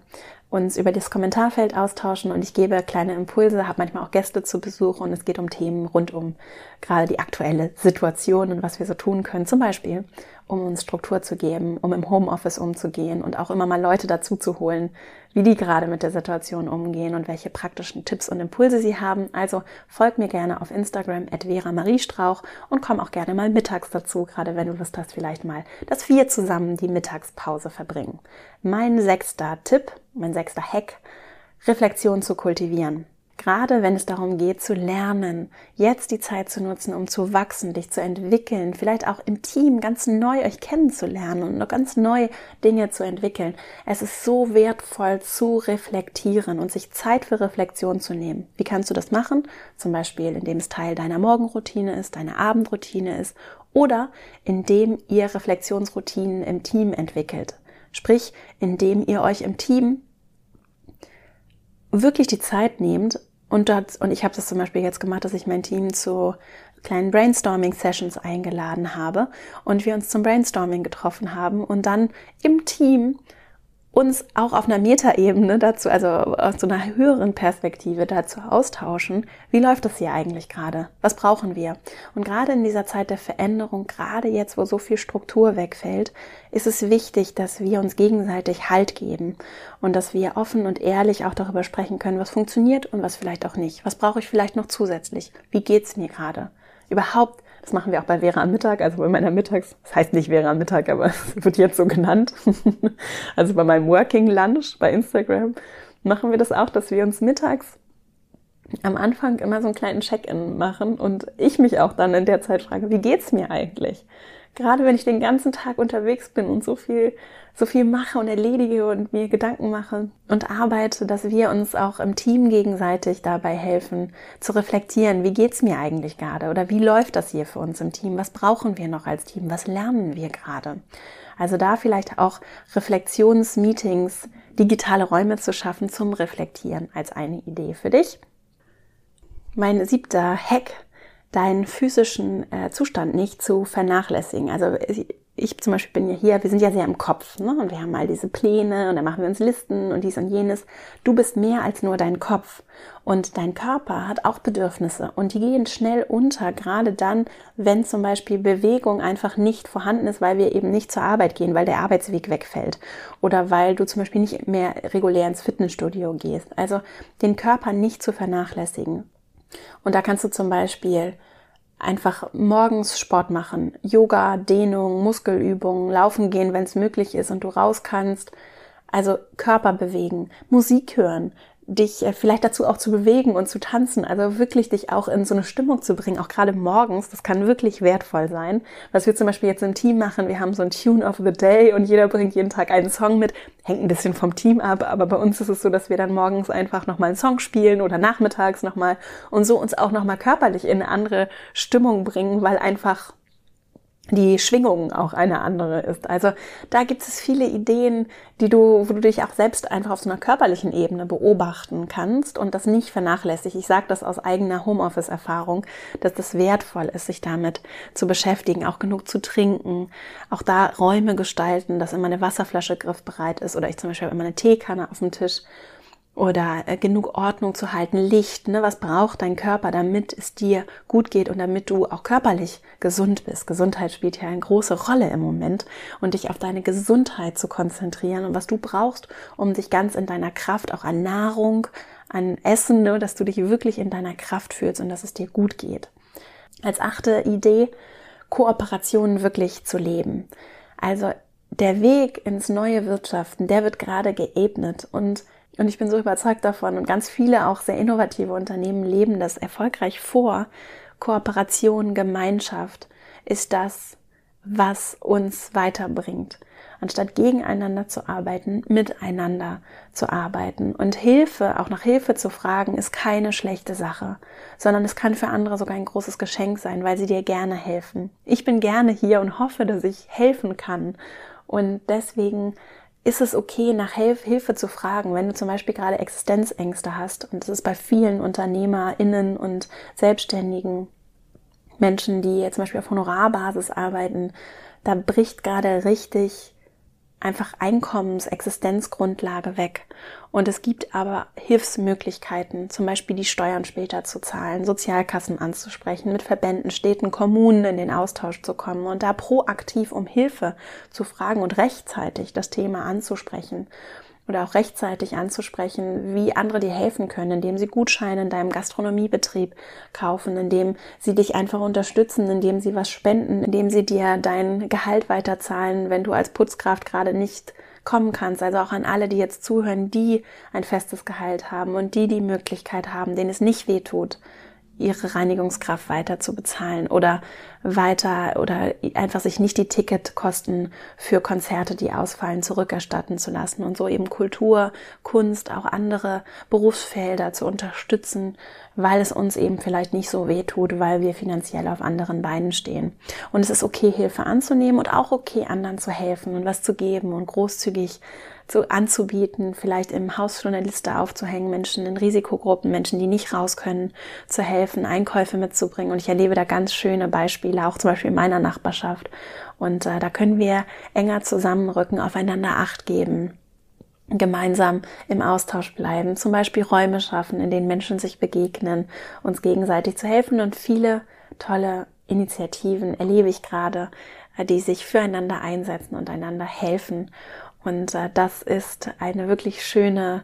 uns über das Kommentarfeld austauschen und ich gebe kleine Impulse, habe manchmal auch Gäste zu Besuch und es geht um Themen rund um gerade die aktuelle Situation und was wir so tun können. Zum Beispiel, um uns Struktur zu geben, um im Homeoffice umzugehen und auch immer mal Leute dazu zu holen, wie die gerade mit der Situation umgehen und welche praktischen Tipps und Impulse sie haben. Also folg mir gerne auf Instagram at Vera Marie Strauch und komm auch gerne mal mittags dazu, gerade wenn du Lust hast, vielleicht mal, dass wir zusammen die Mittagspause verbringen. Mein sechster Tipp, mein sechster Hack, Reflexion zu kultivieren. Gerade wenn es darum geht zu lernen, jetzt die Zeit zu nutzen, um zu wachsen, dich zu entwickeln, vielleicht auch im Team ganz neu euch kennenzulernen und noch ganz neu Dinge zu entwickeln. Es ist so wertvoll zu reflektieren und sich Zeit für Reflexion zu nehmen. Wie kannst du das machen? Zum Beispiel, indem es Teil deiner Morgenroutine ist, deiner Abendroutine ist oder indem ihr Reflexionsroutinen im Team entwickelt. Sprich, indem ihr euch im Team wirklich die Zeit nehmt, und, dort, und ich habe das zum Beispiel jetzt gemacht, dass ich mein Team zu kleinen Brainstorming-Sessions eingeladen habe und wir uns zum Brainstorming getroffen haben und dann im Team uns auch auf einer Metaebene dazu, also aus so einer höheren Perspektive dazu austauschen, wie läuft das hier eigentlich gerade? Was brauchen wir? Und gerade in dieser Zeit der Veränderung, gerade jetzt, wo so viel Struktur wegfällt, ist es wichtig, dass wir uns gegenseitig Halt geben und dass wir offen und ehrlich auch darüber sprechen können, was funktioniert und was vielleicht auch nicht. Was brauche ich vielleicht noch zusätzlich? Wie geht's mir gerade? Überhaupt das machen wir auch bei Vera am Mittag, also bei meiner Mittags, das heißt nicht Vera am Mittag, aber es wird jetzt so genannt. also bei meinem Working Lunch bei Instagram machen wir das auch, dass wir uns mittags am Anfang immer so einen kleinen Check-in machen und ich mich auch dann in der Zeit frage, wie geht's mir eigentlich? Gerade wenn ich den ganzen Tag unterwegs bin und so viel, so viel mache und erledige und mir Gedanken mache und arbeite, dass wir uns auch im Team gegenseitig dabei helfen, zu reflektieren, wie geht's mir eigentlich gerade oder wie läuft das hier für uns im Team? Was brauchen wir noch als Team? Was lernen wir gerade? Also da vielleicht auch Reflexionsmeetings, digitale Räume zu schaffen zum Reflektieren als eine Idee für dich. Mein siebter Hack deinen physischen äh, Zustand nicht zu vernachlässigen. Also ich zum Beispiel bin ja hier, wir sind ja sehr im Kopf, ne? Und wir haben all diese Pläne und dann machen wir uns Listen und dies und jenes. Du bist mehr als nur dein Kopf. Und dein Körper hat auch Bedürfnisse und die gehen schnell unter, gerade dann, wenn zum Beispiel Bewegung einfach nicht vorhanden ist, weil wir eben nicht zur Arbeit gehen, weil der Arbeitsweg wegfällt oder weil du zum Beispiel nicht mehr regulär ins Fitnessstudio gehst. Also den Körper nicht zu vernachlässigen. Und da kannst du zum Beispiel einfach morgens Sport machen, Yoga, Dehnung, Muskelübungen, laufen gehen, wenn es möglich ist und du raus kannst. Also Körper bewegen, Musik hören, dich äh, vielleicht dazu auch zu bewegen und zu tanzen, also wirklich dich auch in so eine Stimmung zu bringen, auch gerade morgens, das kann wirklich wertvoll sein. Was wir zum Beispiel jetzt im Team machen, wir haben so ein Tune of the Day und jeder bringt jeden Tag einen Song mit, hängt ein bisschen vom Team ab, aber bei uns ist es so, dass wir dann morgens einfach nochmal einen Song spielen oder nachmittags nochmal und so uns auch nochmal körperlich in eine andere Stimmung bringen, weil einfach die Schwingung auch eine andere ist. Also da gibt es viele Ideen, die du, wo du dich auch selbst einfach auf so einer körperlichen Ebene beobachten kannst und das nicht vernachlässigt. Ich sage das aus eigener Homeoffice-Erfahrung, dass das wertvoll ist, sich damit zu beschäftigen, auch genug zu trinken, auch da Räume gestalten, dass immer eine Wasserflasche griffbereit ist oder ich zum Beispiel immer eine Teekanne auf dem Tisch oder äh, genug Ordnung zu halten, Licht, ne? was braucht dein Körper, damit es dir gut geht und damit du auch körperlich gesund bist. Gesundheit spielt ja eine große Rolle im Moment und dich auf deine Gesundheit zu konzentrieren und was du brauchst, um dich ganz in deiner Kraft, auch an Nahrung, an Essen, ne? dass du dich wirklich in deiner Kraft fühlst und dass es dir gut geht. Als achte Idee, Kooperationen wirklich zu leben. Also der Weg ins neue Wirtschaften, der wird gerade geebnet und und ich bin so überzeugt davon und ganz viele auch sehr innovative Unternehmen leben das erfolgreich vor. Kooperation, Gemeinschaft ist das, was uns weiterbringt. Anstatt gegeneinander zu arbeiten, miteinander zu arbeiten. Und Hilfe, auch nach Hilfe zu fragen, ist keine schlechte Sache, sondern es kann für andere sogar ein großes Geschenk sein, weil sie dir gerne helfen. Ich bin gerne hier und hoffe, dass ich helfen kann. Und deswegen ist es okay, nach Hilfe zu fragen, wenn du zum Beispiel gerade Existenzängste hast. Und das ist bei vielen UnternehmerInnen und Selbstständigen Menschen, die jetzt zum Beispiel auf Honorarbasis arbeiten, da bricht gerade richtig einfach Einkommens-, Existenzgrundlage weg. Und es gibt aber Hilfsmöglichkeiten, zum Beispiel die Steuern später zu zahlen, Sozialkassen anzusprechen, mit Verbänden, Städten, Kommunen in den Austausch zu kommen und da proaktiv um Hilfe zu fragen und rechtzeitig das Thema anzusprechen oder auch rechtzeitig anzusprechen, wie andere dir helfen können, indem sie Gutscheine in deinem Gastronomiebetrieb kaufen, indem sie dich einfach unterstützen, indem sie was spenden, indem sie dir dein Gehalt weiterzahlen, wenn du als Putzkraft gerade nicht kommen kannst. Also auch an alle, die jetzt zuhören, die ein festes Gehalt haben und die die Möglichkeit haben, denen es nicht weh tut, ihre Reinigungskraft weiter zu bezahlen oder weiter oder einfach sich nicht die Ticketkosten für Konzerte, die ausfallen, zurückerstatten zu lassen und so eben Kultur, Kunst, auch andere Berufsfelder zu unterstützen, weil es uns eben vielleicht nicht so weh tut, weil wir finanziell auf anderen Beinen stehen. Und es ist okay, Hilfe anzunehmen und auch okay, anderen zu helfen und was zu geben und großzügig zu, anzubieten, vielleicht im Haus schon aufzuhängen, Menschen in Risikogruppen, Menschen, die nicht raus können, zu helfen, Einkäufe mitzubringen. Und ich erlebe da ganz schöne Beispiele, auch zum Beispiel in meiner Nachbarschaft. Und äh, da können wir enger zusammenrücken, aufeinander Acht geben gemeinsam im Austausch bleiben, zum Beispiel Räume schaffen, in denen Menschen sich begegnen, uns gegenseitig zu helfen und viele tolle Initiativen erlebe ich gerade, äh, die sich füreinander einsetzen und einander helfen. Und äh, das ist eine wirklich schöne,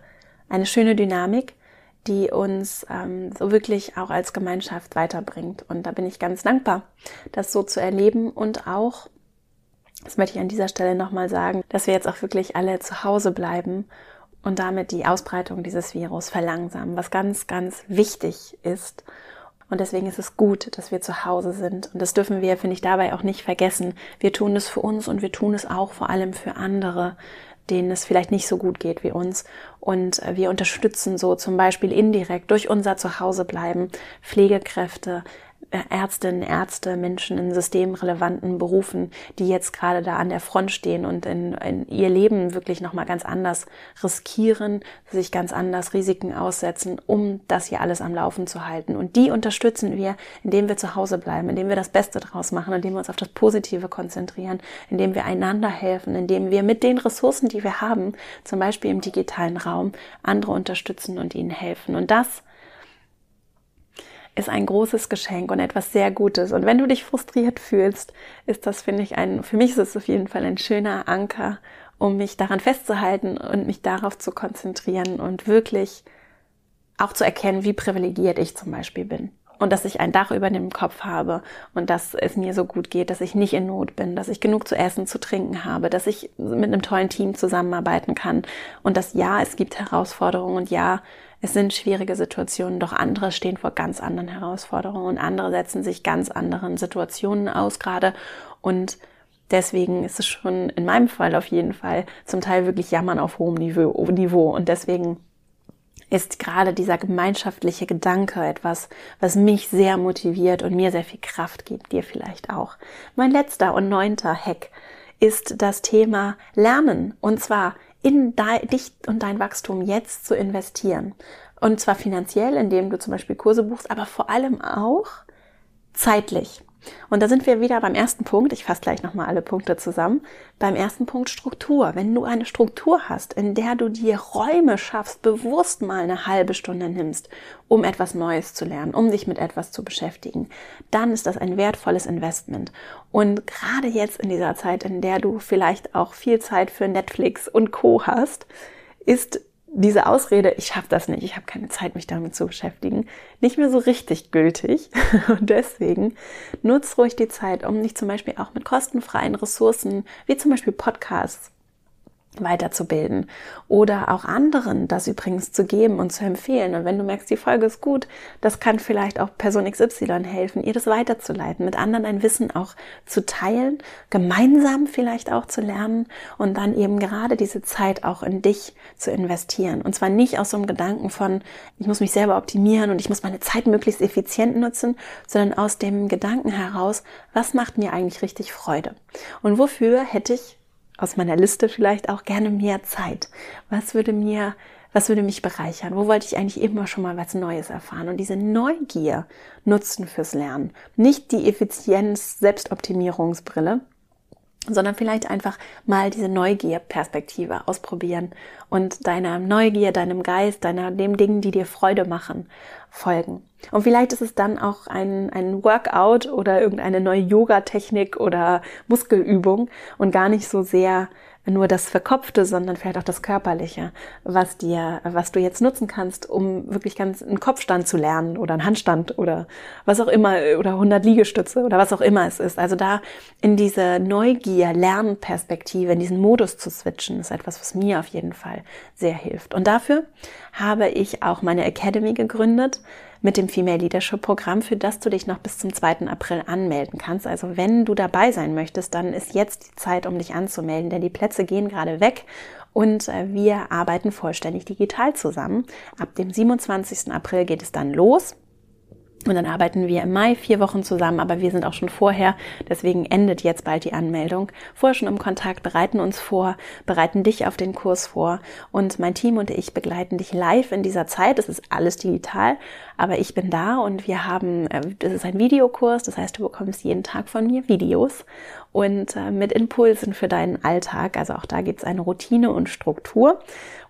eine schöne Dynamik, die uns ähm, so wirklich auch als Gemeinschaft weiterbringt. Und da bin ich ganz dankbar, das so zu erleben und auch, das möchte ich an dieser Stelle nochmal sagen, dass wir jetzt auch wirklich alle zu Hause bleiben und damit die Ausbreitung dieses Virus verlangsamen, was ganz, ganz wichtig ist und deswegen ist es gut, dass wir zu Hause sind. Und das dürfen wir, finde ich, dabei auch nicht vergessen. Wir tun es für uns und wir tun es auch vor allem für andere, denen es vielleicht nicht so gut geht wie uns. Und wir unterstützen so zum Beispiel indirekt durch unser Zuhausebleiben Pflegekräfte, äh, Ärztinnen, Ärzte, Menschen in systemrelevanten Berufen, die jetzt gerade da an der Front stehen und in, in ihr Leben wirklich nochmal ganz anders riskieren, sich ganz anders Risiken aussetzen, um das hier alles am Laufen zu halten. Und die unterstützen wir, indem wir zu Hause bleiben, indem wir das Beste draus machen, indem wir uns auf das Positive konzentrieren, indem wir einander helfen, indem wir mit den Ressourcen, die wir haben, zum Beispiel im digitalen Raum, andere unterstützen und ihnen helfen. Und das ist ein großes Geschenk und etwas sehr Gutes. Und wenn du dich frustriert fühlst, ist das, finde ich, ein, für mich ist es auf jeden Fall ein schöner Anker, um mich daran festzuhalten und mich darauf zu konzentrieren und wirklich auch zu erkennen, wie privilegiert ich zum Beispiel bin. Und dass ich ein Dach über dem Kopf habe und dass es mir so gut geht, dass ich nicht in Not bin, dass ich genug zu essen, zu trinken habe, dass ich mit einem tollen Team zusammenarbeiten kann und dass ja, es gibt Herausforderungen und ja, es sind schwierige Situationen, doch andere stehen vor ganz anderen Herausforderungen und andere setzen sich ganz anderen Situationen aus gerade. Und deswegen ist es schon in meinem Fall auf jeden Fall zum Teil wirklich Jammern auf hohem Niveau. Und deswegen ist gerade dieser gemeinschaftliche Gedanke etwas, was mich sehr motiviert und mir sehr viel Kraft gibt, dir vielleicht auch. Mein letzter und neunter Hack ist das Thema Lernen. Und zwar in dich und dein Wachstum jetzt zu investieren. Und zwar finanziell, indem du zum Beispiel Kurse buchst, aber vor allem auch zeitlich. Und da sind wir wieder beim ersten Punkt. Ich fasse gleich nochmal alle Punkte zusammen. Beim ersten Punkt Struktur. Wenn du eine Struktur hast, in der du dir Räume schaffst, bewusst mal eine halbe Stunde nimmst, um etwas Neues zu lernen, um dich mit etwas zu beschäftigen, dann ist das ein wertvolles Investment. Und gerade jetzt in dieser Zeit, in der du vielleicht auch viel Zeit für Netflix und Co hast, ist diese Ausrede, ich schaffe das nicht, ich habe keine Zeit, mich damit zu beschäftigen, nicht mehr so richtig gültig. Und deswegen nutz ruhig die Zeit, um dich zum Beispiel auch mit kostenfreien Ressourcen, wie zum Beispiel Podcasts, weiterzubilden oder auch anderen das übrigens zu geben und zu empfehlen. Und wenn du merkst, die Folge ist gut, das kann vielleicht auch Person XY helfen, ihr das weiterzuleiten, mit anderen ein Wissen auch zu teilen, gemeinsam vielleicht auch zu lernen und dann eben gerade diese Zeit auch in dich zu investieren. Und zwar nicht aus so einem Gedanken von, ich muss mich selber optimieren und ich muss meine Zeit möglichst effizient nutzen, sondern aus dem Gedanken heraus, was macht mir eigentlich richtig Freude? Und wofür hätte ich aus meiner Liste vielleicht auch gerne mehr Zeit. Was würde mir, Was würde mich bereichern? Wo wollte ich eigentlich immer schon mal was Neues erfahren? Und diese Neugier nutzen fürs Lernen. Nicht die Effizienz, Selbstoptimierungsbrille, sondern vielleicht einfach mal diese Neugier-Perspektive ausprobieren und deiner Neugier, deinem Geist, deiner, dem Dingen, die dir Freude machen, folgen. Und vielleicht ist es dann auch ein, ein Workout oder irgendeine neue Yoga-Technik oder Muskelübung und gar nicht so sehr nur das Verkopfte, sondern vielleicht auch das Körperliche, was dir, was du jetzt nutzen kannst, um wirklich ganz einen Kopfstand zu lernen oder einen Handstand oder was auch immer oder 100 Liegestütze oder was auch immer es ist. Also da in diese Neugier, Lernperspektive, in diesen Modus zu switchen, ist etwas, was mir auf jeden Fall sehr hilft. Und dafür habe ich auch meine Academy gegründet mit dem Female Leadership Programm, für das du dich noch bis zum 2. April anmelden kannst. Also wenn du dabei sein möchtest, dann ist jetzt die Zeit, um dich anzumelden, denn die Plätze gehen gerade weg und äh, wir arbeiten vollständig digital zusammen. Ab dem 27. April geht es dann los. Und dann arbeiten wir im Mai vier Wochen zusammen, aber wir sind auch schon vorher, deswegen endet jetzt bald die Anmeldung, vorher schon im Kontakt, bereiten uns vor, bereiten dich auf den Kurs vor. Und mein Team und ich begleiten dich live in dieser Zeit. Es ist alles digital, aber ich bin da und wir haben, äh, das ist ein Videokurs, das heißt, du bekommst jeden Tag von mir Videos. Und äh, mit Impulsen für deinen Alltag. Also auch da gibt es eine Routine und Struktur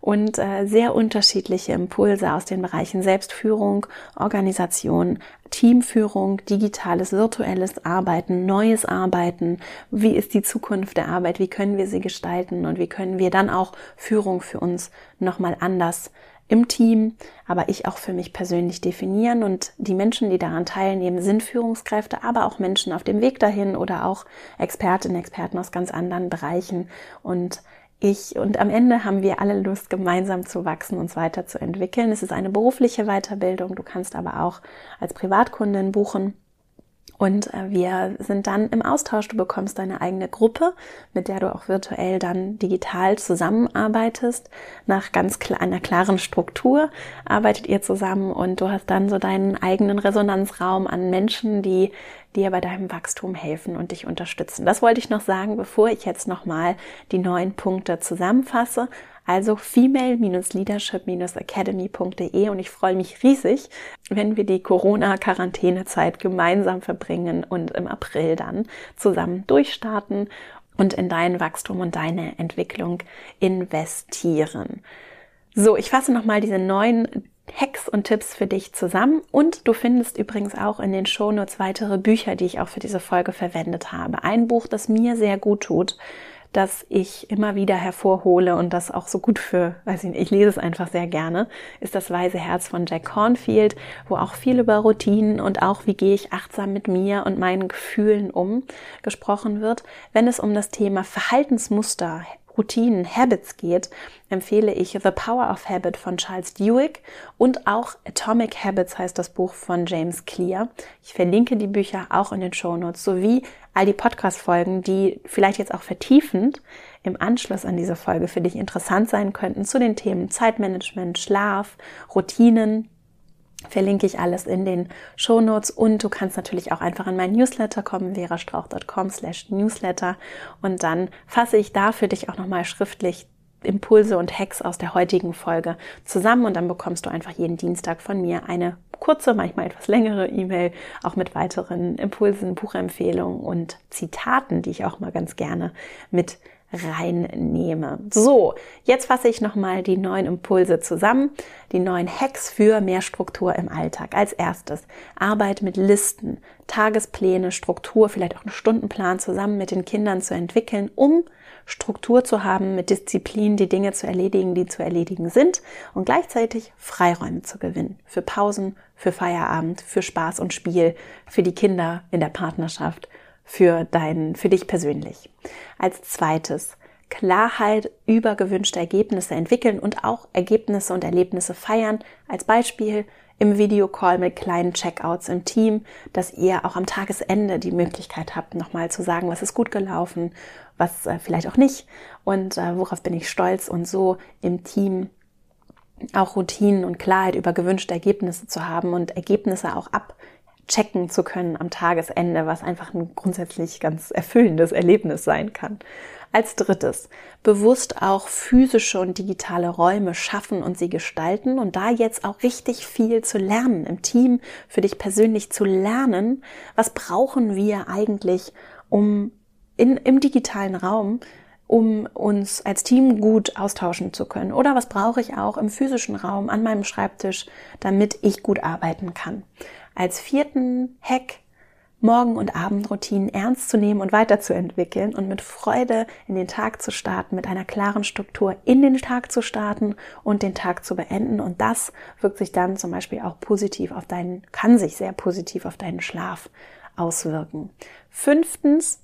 und äh, sehr unterschiedliche Impulse aus den Bereichen Selbstführung, Organisation, Teamführung, digitales, virtuelles Arbeiten, neues Arbeiten. Wie ist die Zukunft der Arbeit? Wie können wir sie gestalten? Und wie können wir dann auch Führung für uns nochmal anders im Team, aber ich auch für mich persönlich definieren. Und die Menschen, die daran teilnehmen, sind Führungskräfte, aber auch Menschen auf dem Weg dahin oder auch Expertinnen, Experten aus ganz anderen Bereichen. Und ich und am Ende haben wir alle Lust, gemeinsam zu wachsen, uns weiterzuentwickeln. Es ist eine berufliche Weiterbildung. Du kannst aber auch als Privatkundin buchen. Und äh, wir sind dann im Austausch. Du bekommst deine eigene Gruppe, mit der du auch virtuell dann digital zusammenarbeitest. Nach ganz klar, einer klaren Struktur arbeitet ihr zusammen und du hast dann so deinen eigenen Resonanzraum an Menschen, die dir bei deinem Wachstum helfen und dich unterstützen. Das wollte ich noch sagen, bevor ich jetzt nochmal die neuen Punkte zusammenfasse. Also female-leadership-academy.de und ich freue mich riesig, wenn wir die Corona-Quarantänezeit gemeinsam verbringen und im April dann zusammen durchstarten und in dein Wachstum und deine Entwicklung investieren. So, ich fasse nochmal diese neuen Hacks und Tipps für dich zusammen und du findest übrigens auch in den Shownotes weitere Bücher, die ich auch für diese Folge verwendet habe. Ein Buch, das mir sehr gut tut, das ich immer wieder hervorhole und das auch so gut für, weiß ich nicht, ich lese es einfach sehr gerne, ist das Weise Herz von Jack Cornfield, wo auch viel über Routinen und auch wie gehe ich achtsam mit mir und meinen Gefühlen um gesprochen wird. Wenn es um das Thema Verhaltensmuster Routinen, Habits geht, empfehle ich The Power of Habit von Charles Duhigg und auch Atomic Habits heißt das Buch von James Clear. Ich verlinke die Bücher auch in den Show Notes sowie all die Podcast-Folgen, die vielleicht jetzt auch vertiefend im Anschluss an diese Folge für dich interessant sein könnten zu den Themen Zeitmanagement, Schlaf, Routinen, verlinke ich alles in den Show Notes und du kannst natürlich auch einfach in mein Newsletter kommen, verastrauch.com slash newsletter. Und dann fasse ich da für dich auch nochmal schriftlich Impulse und Hacks aus der heutigen Folge zusammen und dann bekommst du einfach jeden Dienstag von mir eine kurze, manchmal etwas längere E-Mail, auch mit weiteren Impulsen, Buchempfehlungen und Zitaten, die ich auch mal ganz gerne mit reinnehme. So, jetzt fasse ich nochmal die neuen Impulse zusammen, die neuen Hacks für mehr Struktur im Alltag. Als erstes Arbeit mit Listen, Tagespläne, Struktur, vielleicht auch einen Stundenplan zusammen mit den Kindern zu entwickeln, um Struktur zu haben, mit Disziplin die Dinge zu erledigen, die zu erledigen sind und gleichzeitig Freiräume zu gewinnen für Pausen, für Feierabend, für Spaß und Spiel, für die Kinder in der Partnerschaft für dein, für dich persönlich. Als zweites, Klarheit über gewünschte Ergebnisse entwickeln und auch Ergebnisse und Erlebnisse feiern. Als Beispiel im Videocall mit kleinen Checkouts im Team, dass ihr auch am Tagesende die Möglichkeit habt, nochmal zu sagen, was ist gut gelaufen, was äh, vielleicht auch nicht und äh, worauf bin ich stolz und so im Team auch Routinen und Klarheit über gewünschte Ergebnisse zu haben und Ergebnisse auch ab checken zu können am Tagesende, was einfach ein grundsätzlich ganz erfüllendes Erlebnis sein kann. Als drittes, bewusst auch physische und digitale Räume schaffen und sie gestalten und da jetzt auch richtig viel zu lernen, im Team für dich persönlich zu lernen, was brauchen wir eigentlich, um in, im digitalen Raum um uns als Team gut austauschen zu können? Oder was brauche ich auch im physischen Raum an meinem Schreibtisch, damit ich gut arbeiten kann? Als vierten Hack Morgen- und Abendroutinen ernst zu nehmen und weiterzuentwickeln und mit Freude in den Tag zu starten, mit einer klaren Struktur in den Tag zu starten und den Tag zu beenden. Und das wirkt sich dann zum Beispiel auch positiv auf deinen, kann sich sehr positiv auf deinen Schlaf auswirken. Fünftens,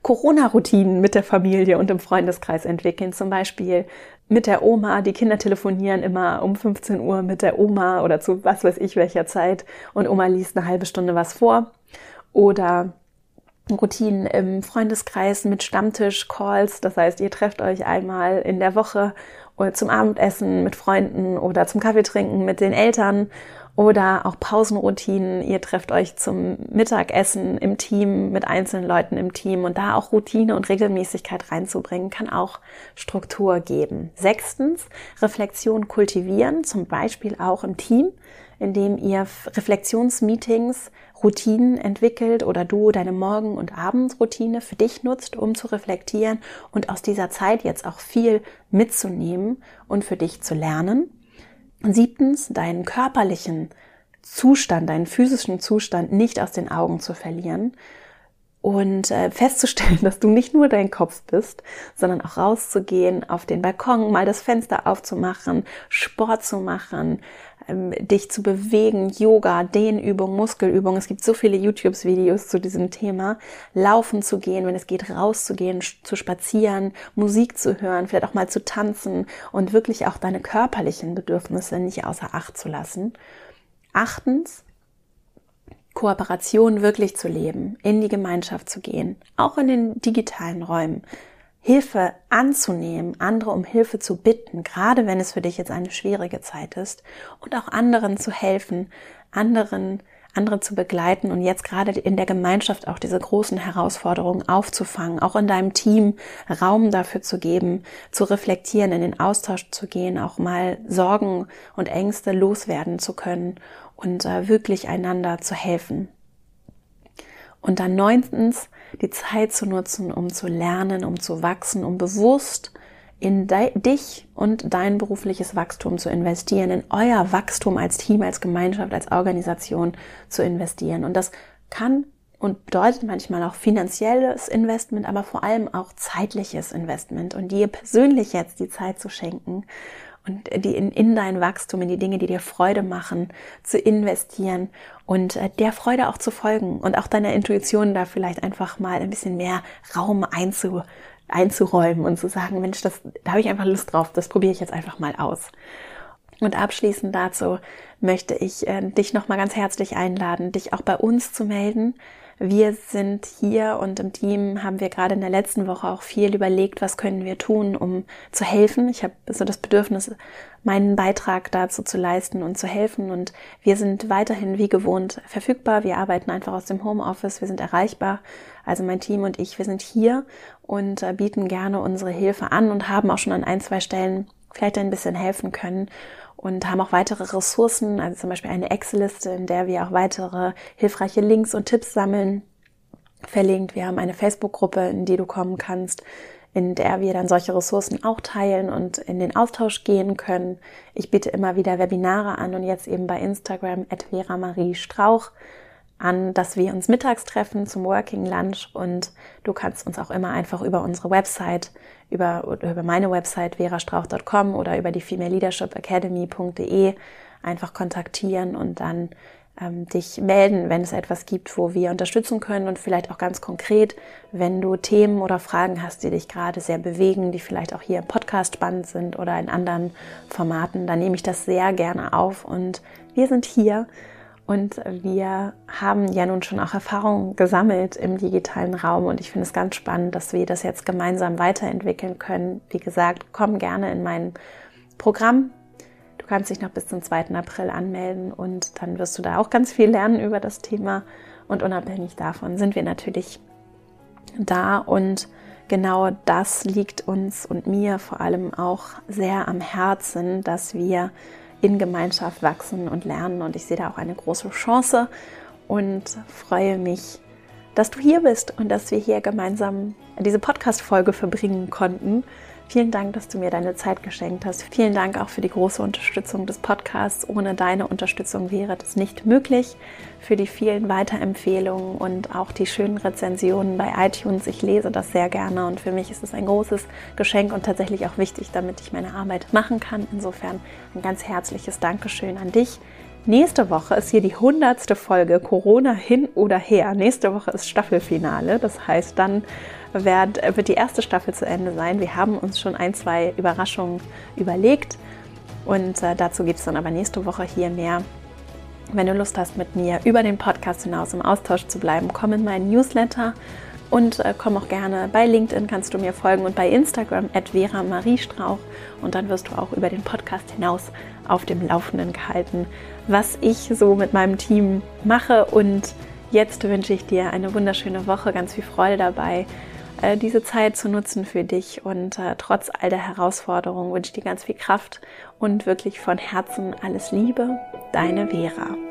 Corona-Routinen mit der Familie und im Freundeskreis entwickeln. Zum Beispiel mit der Oma. Die Kinder telefonieren immer um 15 Uhr mit der Oma oder zu was weiß ich welcher Zeit und Oma liest eine halbe Stunde was vor. Oder Routinen im Freundeskreis mit Stammtisch-Calls. Das heißt, ihr trefft euch einmal in der Woche zum Abendessen mit Freunden oder zum Kaffeetrinken mit den Eltern oder auch Pausenroutinen. Ihr trefft euch zum Mittagessen im Team mit einzelnen Leuten im Team und da auch Routine und Regelmäßigkeit reinzubringen, kann auch Struktur geben. Sechstens, Reflexion kultivieren, zum Beispiel auch im Team, indem ihr Reflexionsmeetings, Routinen entwickelt oder du deine Morgen- und Abendroutine für dich nutzt, um zu reflektieren und aus dieser Zeit jetzt auch viel mitzunehmen und für dich zu lernen. Siebtens, deinen körperlichen Zustand, deinen physischen Zustand nicht aus den Augen zu verlieren und äh, festzustellen, dass du nicht nur dein Kopf bist, sondern auch rauszugehen, auf den Balkon, mal das Fenster aufzumachen, Sport zu machen, dich zu bewegen, Yoga, Dehnübung, Muskelübung. Es gibt so viele YouTube-Videos zu diesem Thema. Laufen zu gehen, wenn es geht, rauszugehen, zu spazieren, Musik zu hören, vielleicht auch mal zu tanzen und wirklich auch deine körperlichen Bedürfnisse nicht außer Acht zu lassen. Achtens, Kooperation wirklich zu leben, in die Gemeinschaft zu gehen, auch in den digitalen Räumen. Hilfe anzunehmen, andere um Hilfe zu bitten, gerade wenn es für dich jetzt eine schwierige Zeit ist und auch anderen zu helfen, anderen andere zu begleiten und jetzt gerade in der Gemeinschaft auch diese großen Herausforderungen aufzufangen, auch in deinem Team Raum dafür zu geben, zu reflektieren, in den Austausch zu gehen, auch mal Sorgen und Ängste loswerden zu können und äh, wirklich einander zu helfen. Und dann neuntens, die Zeit zu nutzen, um zu lernen, um zu wachsen, um bewusst in dich und dein berufliches Wachstum zu investieren, in euer Wachstum als Team, als Gemeinschaft, als Organisation zu investieren. Und das kann und bedeutet manchmal auch finanzielles Investment, aber vor allem auch zeitliches Investment und dir persönlich jetzt die Zeit zu schenken und die in, in dein Wachstum, in die Dinge, die dir Freude machen, zu investieren und äh, der Freude auch zu folgen und auch deiner Intuition da vielleicht einfach mal ein bisschen mehr Raum einzu, einzuräumen und zu sagen, Mensch, das, da habe ich einfach Lust drauf, das probiere ich jetzt einfach mal aus. Und abschließend dazu möchte ich äh, dich nochmal ganz herzlich einladen, dich auch bei uns zu melden. Wir sind hier und im Team haben wir gerade in der letzten Woche auch viel überlegt, was können wir tun, um zu helfen. Ich habe so das Bedürfnis, meinen Beitrag dazu zu leisten und zu helfen. Und wir sind weiterhin wie gewohnt verfügbar. Wir arbeiten einfach aus dem Homeoffice. Wir sind erreichbar. Also mein Team und ich, wir sind hier und äh, bieten gerne unsere Hilfe an und haben auch schon an ein, zwei Stellen vielleicht ein bisschen helfen können und haben auch weitere Ressourcen, also zum Beispiel eine Excel-Liste, in der wir auch weitere hilfreiche Links und Tipps sammeln, verlinkt. Wir haben eine Facebook-Gruppe, in die du kommen kannst, in der wir dann solche Ressourcen auch teilen und in den Austausch gehen können. Ich biete immer wieder Webinare an und jetzt eben bei Instagram at Vera Marie Strauch an, dass wir uns mittags treffen zum Working Lunch und du kannst uns auch immer einfach über unsere Website, über, über meine Website verastrauch.com oder über die Female Leadership Academy.de einfach kontaktieren und dann ähm, dich melden, wenn es etwas gibt, wo wir unterstützen können und vielleicht auch ganz konkret, wenn du Themen oder Fragen hast, die dich gerade sehr bewegen, die vielleicht auch hier im Podcast spannend sind oder in anderen Formaten, dann nehme ich das sehr gerne auf und wir sind hier und wir haben ja nun schon auch Erfahrungen gesammelt im digitalen Raum und ich finde es ganz spannend, dass wir das jetzt gemeinsam weiterentwickeln können. Wie gesagt, komm gerne in mein Programm kannst dich noch bis zum 2. April anmelden und dann wirst du da auch ganz viel lernen über das Thema. Und unabhängig davon sind wir natürlich da und genau das liegt uns und mir vor allem auch sehr am Herzen, dass wir in Gemeinschaft wachsen und lernen. Und ich sehe da auch eine große Chance und freue mich, dass du hier bist und dass wir hier gemeinsam diese Podcast-Folge verbringen konnten. Vielen Dank, dass du mir deine Zeit geschenkt hast. Vielen Dank auch für die große Unterstützung des Podcasts. Ohne deine Unterstützung wäre das nicht möglich. Für die vielen Weiterempfehlungen und auch die schönen Rezensionen bei iTunes. Ich lese das sehr gerne und für mich ist es ein großes Geschenk und tatsächlich auch wichtig, damit ich meine Arbeit machen kann. Insofern ein ganz herzliches Dankeschön an dich. Nächste Woche ist hier die hundertste Folge Corona hin oder her. Nächste Woche ist Staffelfinale. Das heißt, dann wird, wird die erste Staffel zu Ende sein. Wir haben uns schon ein, zwei Überraschungen überlegt und äh, dazu gibt es dann aber nächste Woche hier mehr. Wenn du Lust hast, mit mir über den Podcast hinaus im Austausch zu bleiben, komm in meinen Newsletter und äh, komm auch gerne bei LinkedIn, kannst du mir folgen und bei Instagram at Vera Marie Strauch und dann wirst du auch über den Podcast hinaus auf dem Laufenden gehalten, was ich so mit meinem Team mache und jetzt wünsche ich dir eine wunderschöne Woche, ganz viel Freude dabei äh, diese Zeit zu nutzen für dich. Und äh, trotz all der Herausforderungen wünsche ich dir ganz viel Kraft und wirklich von Herzen alles Liebe. Deine Vera.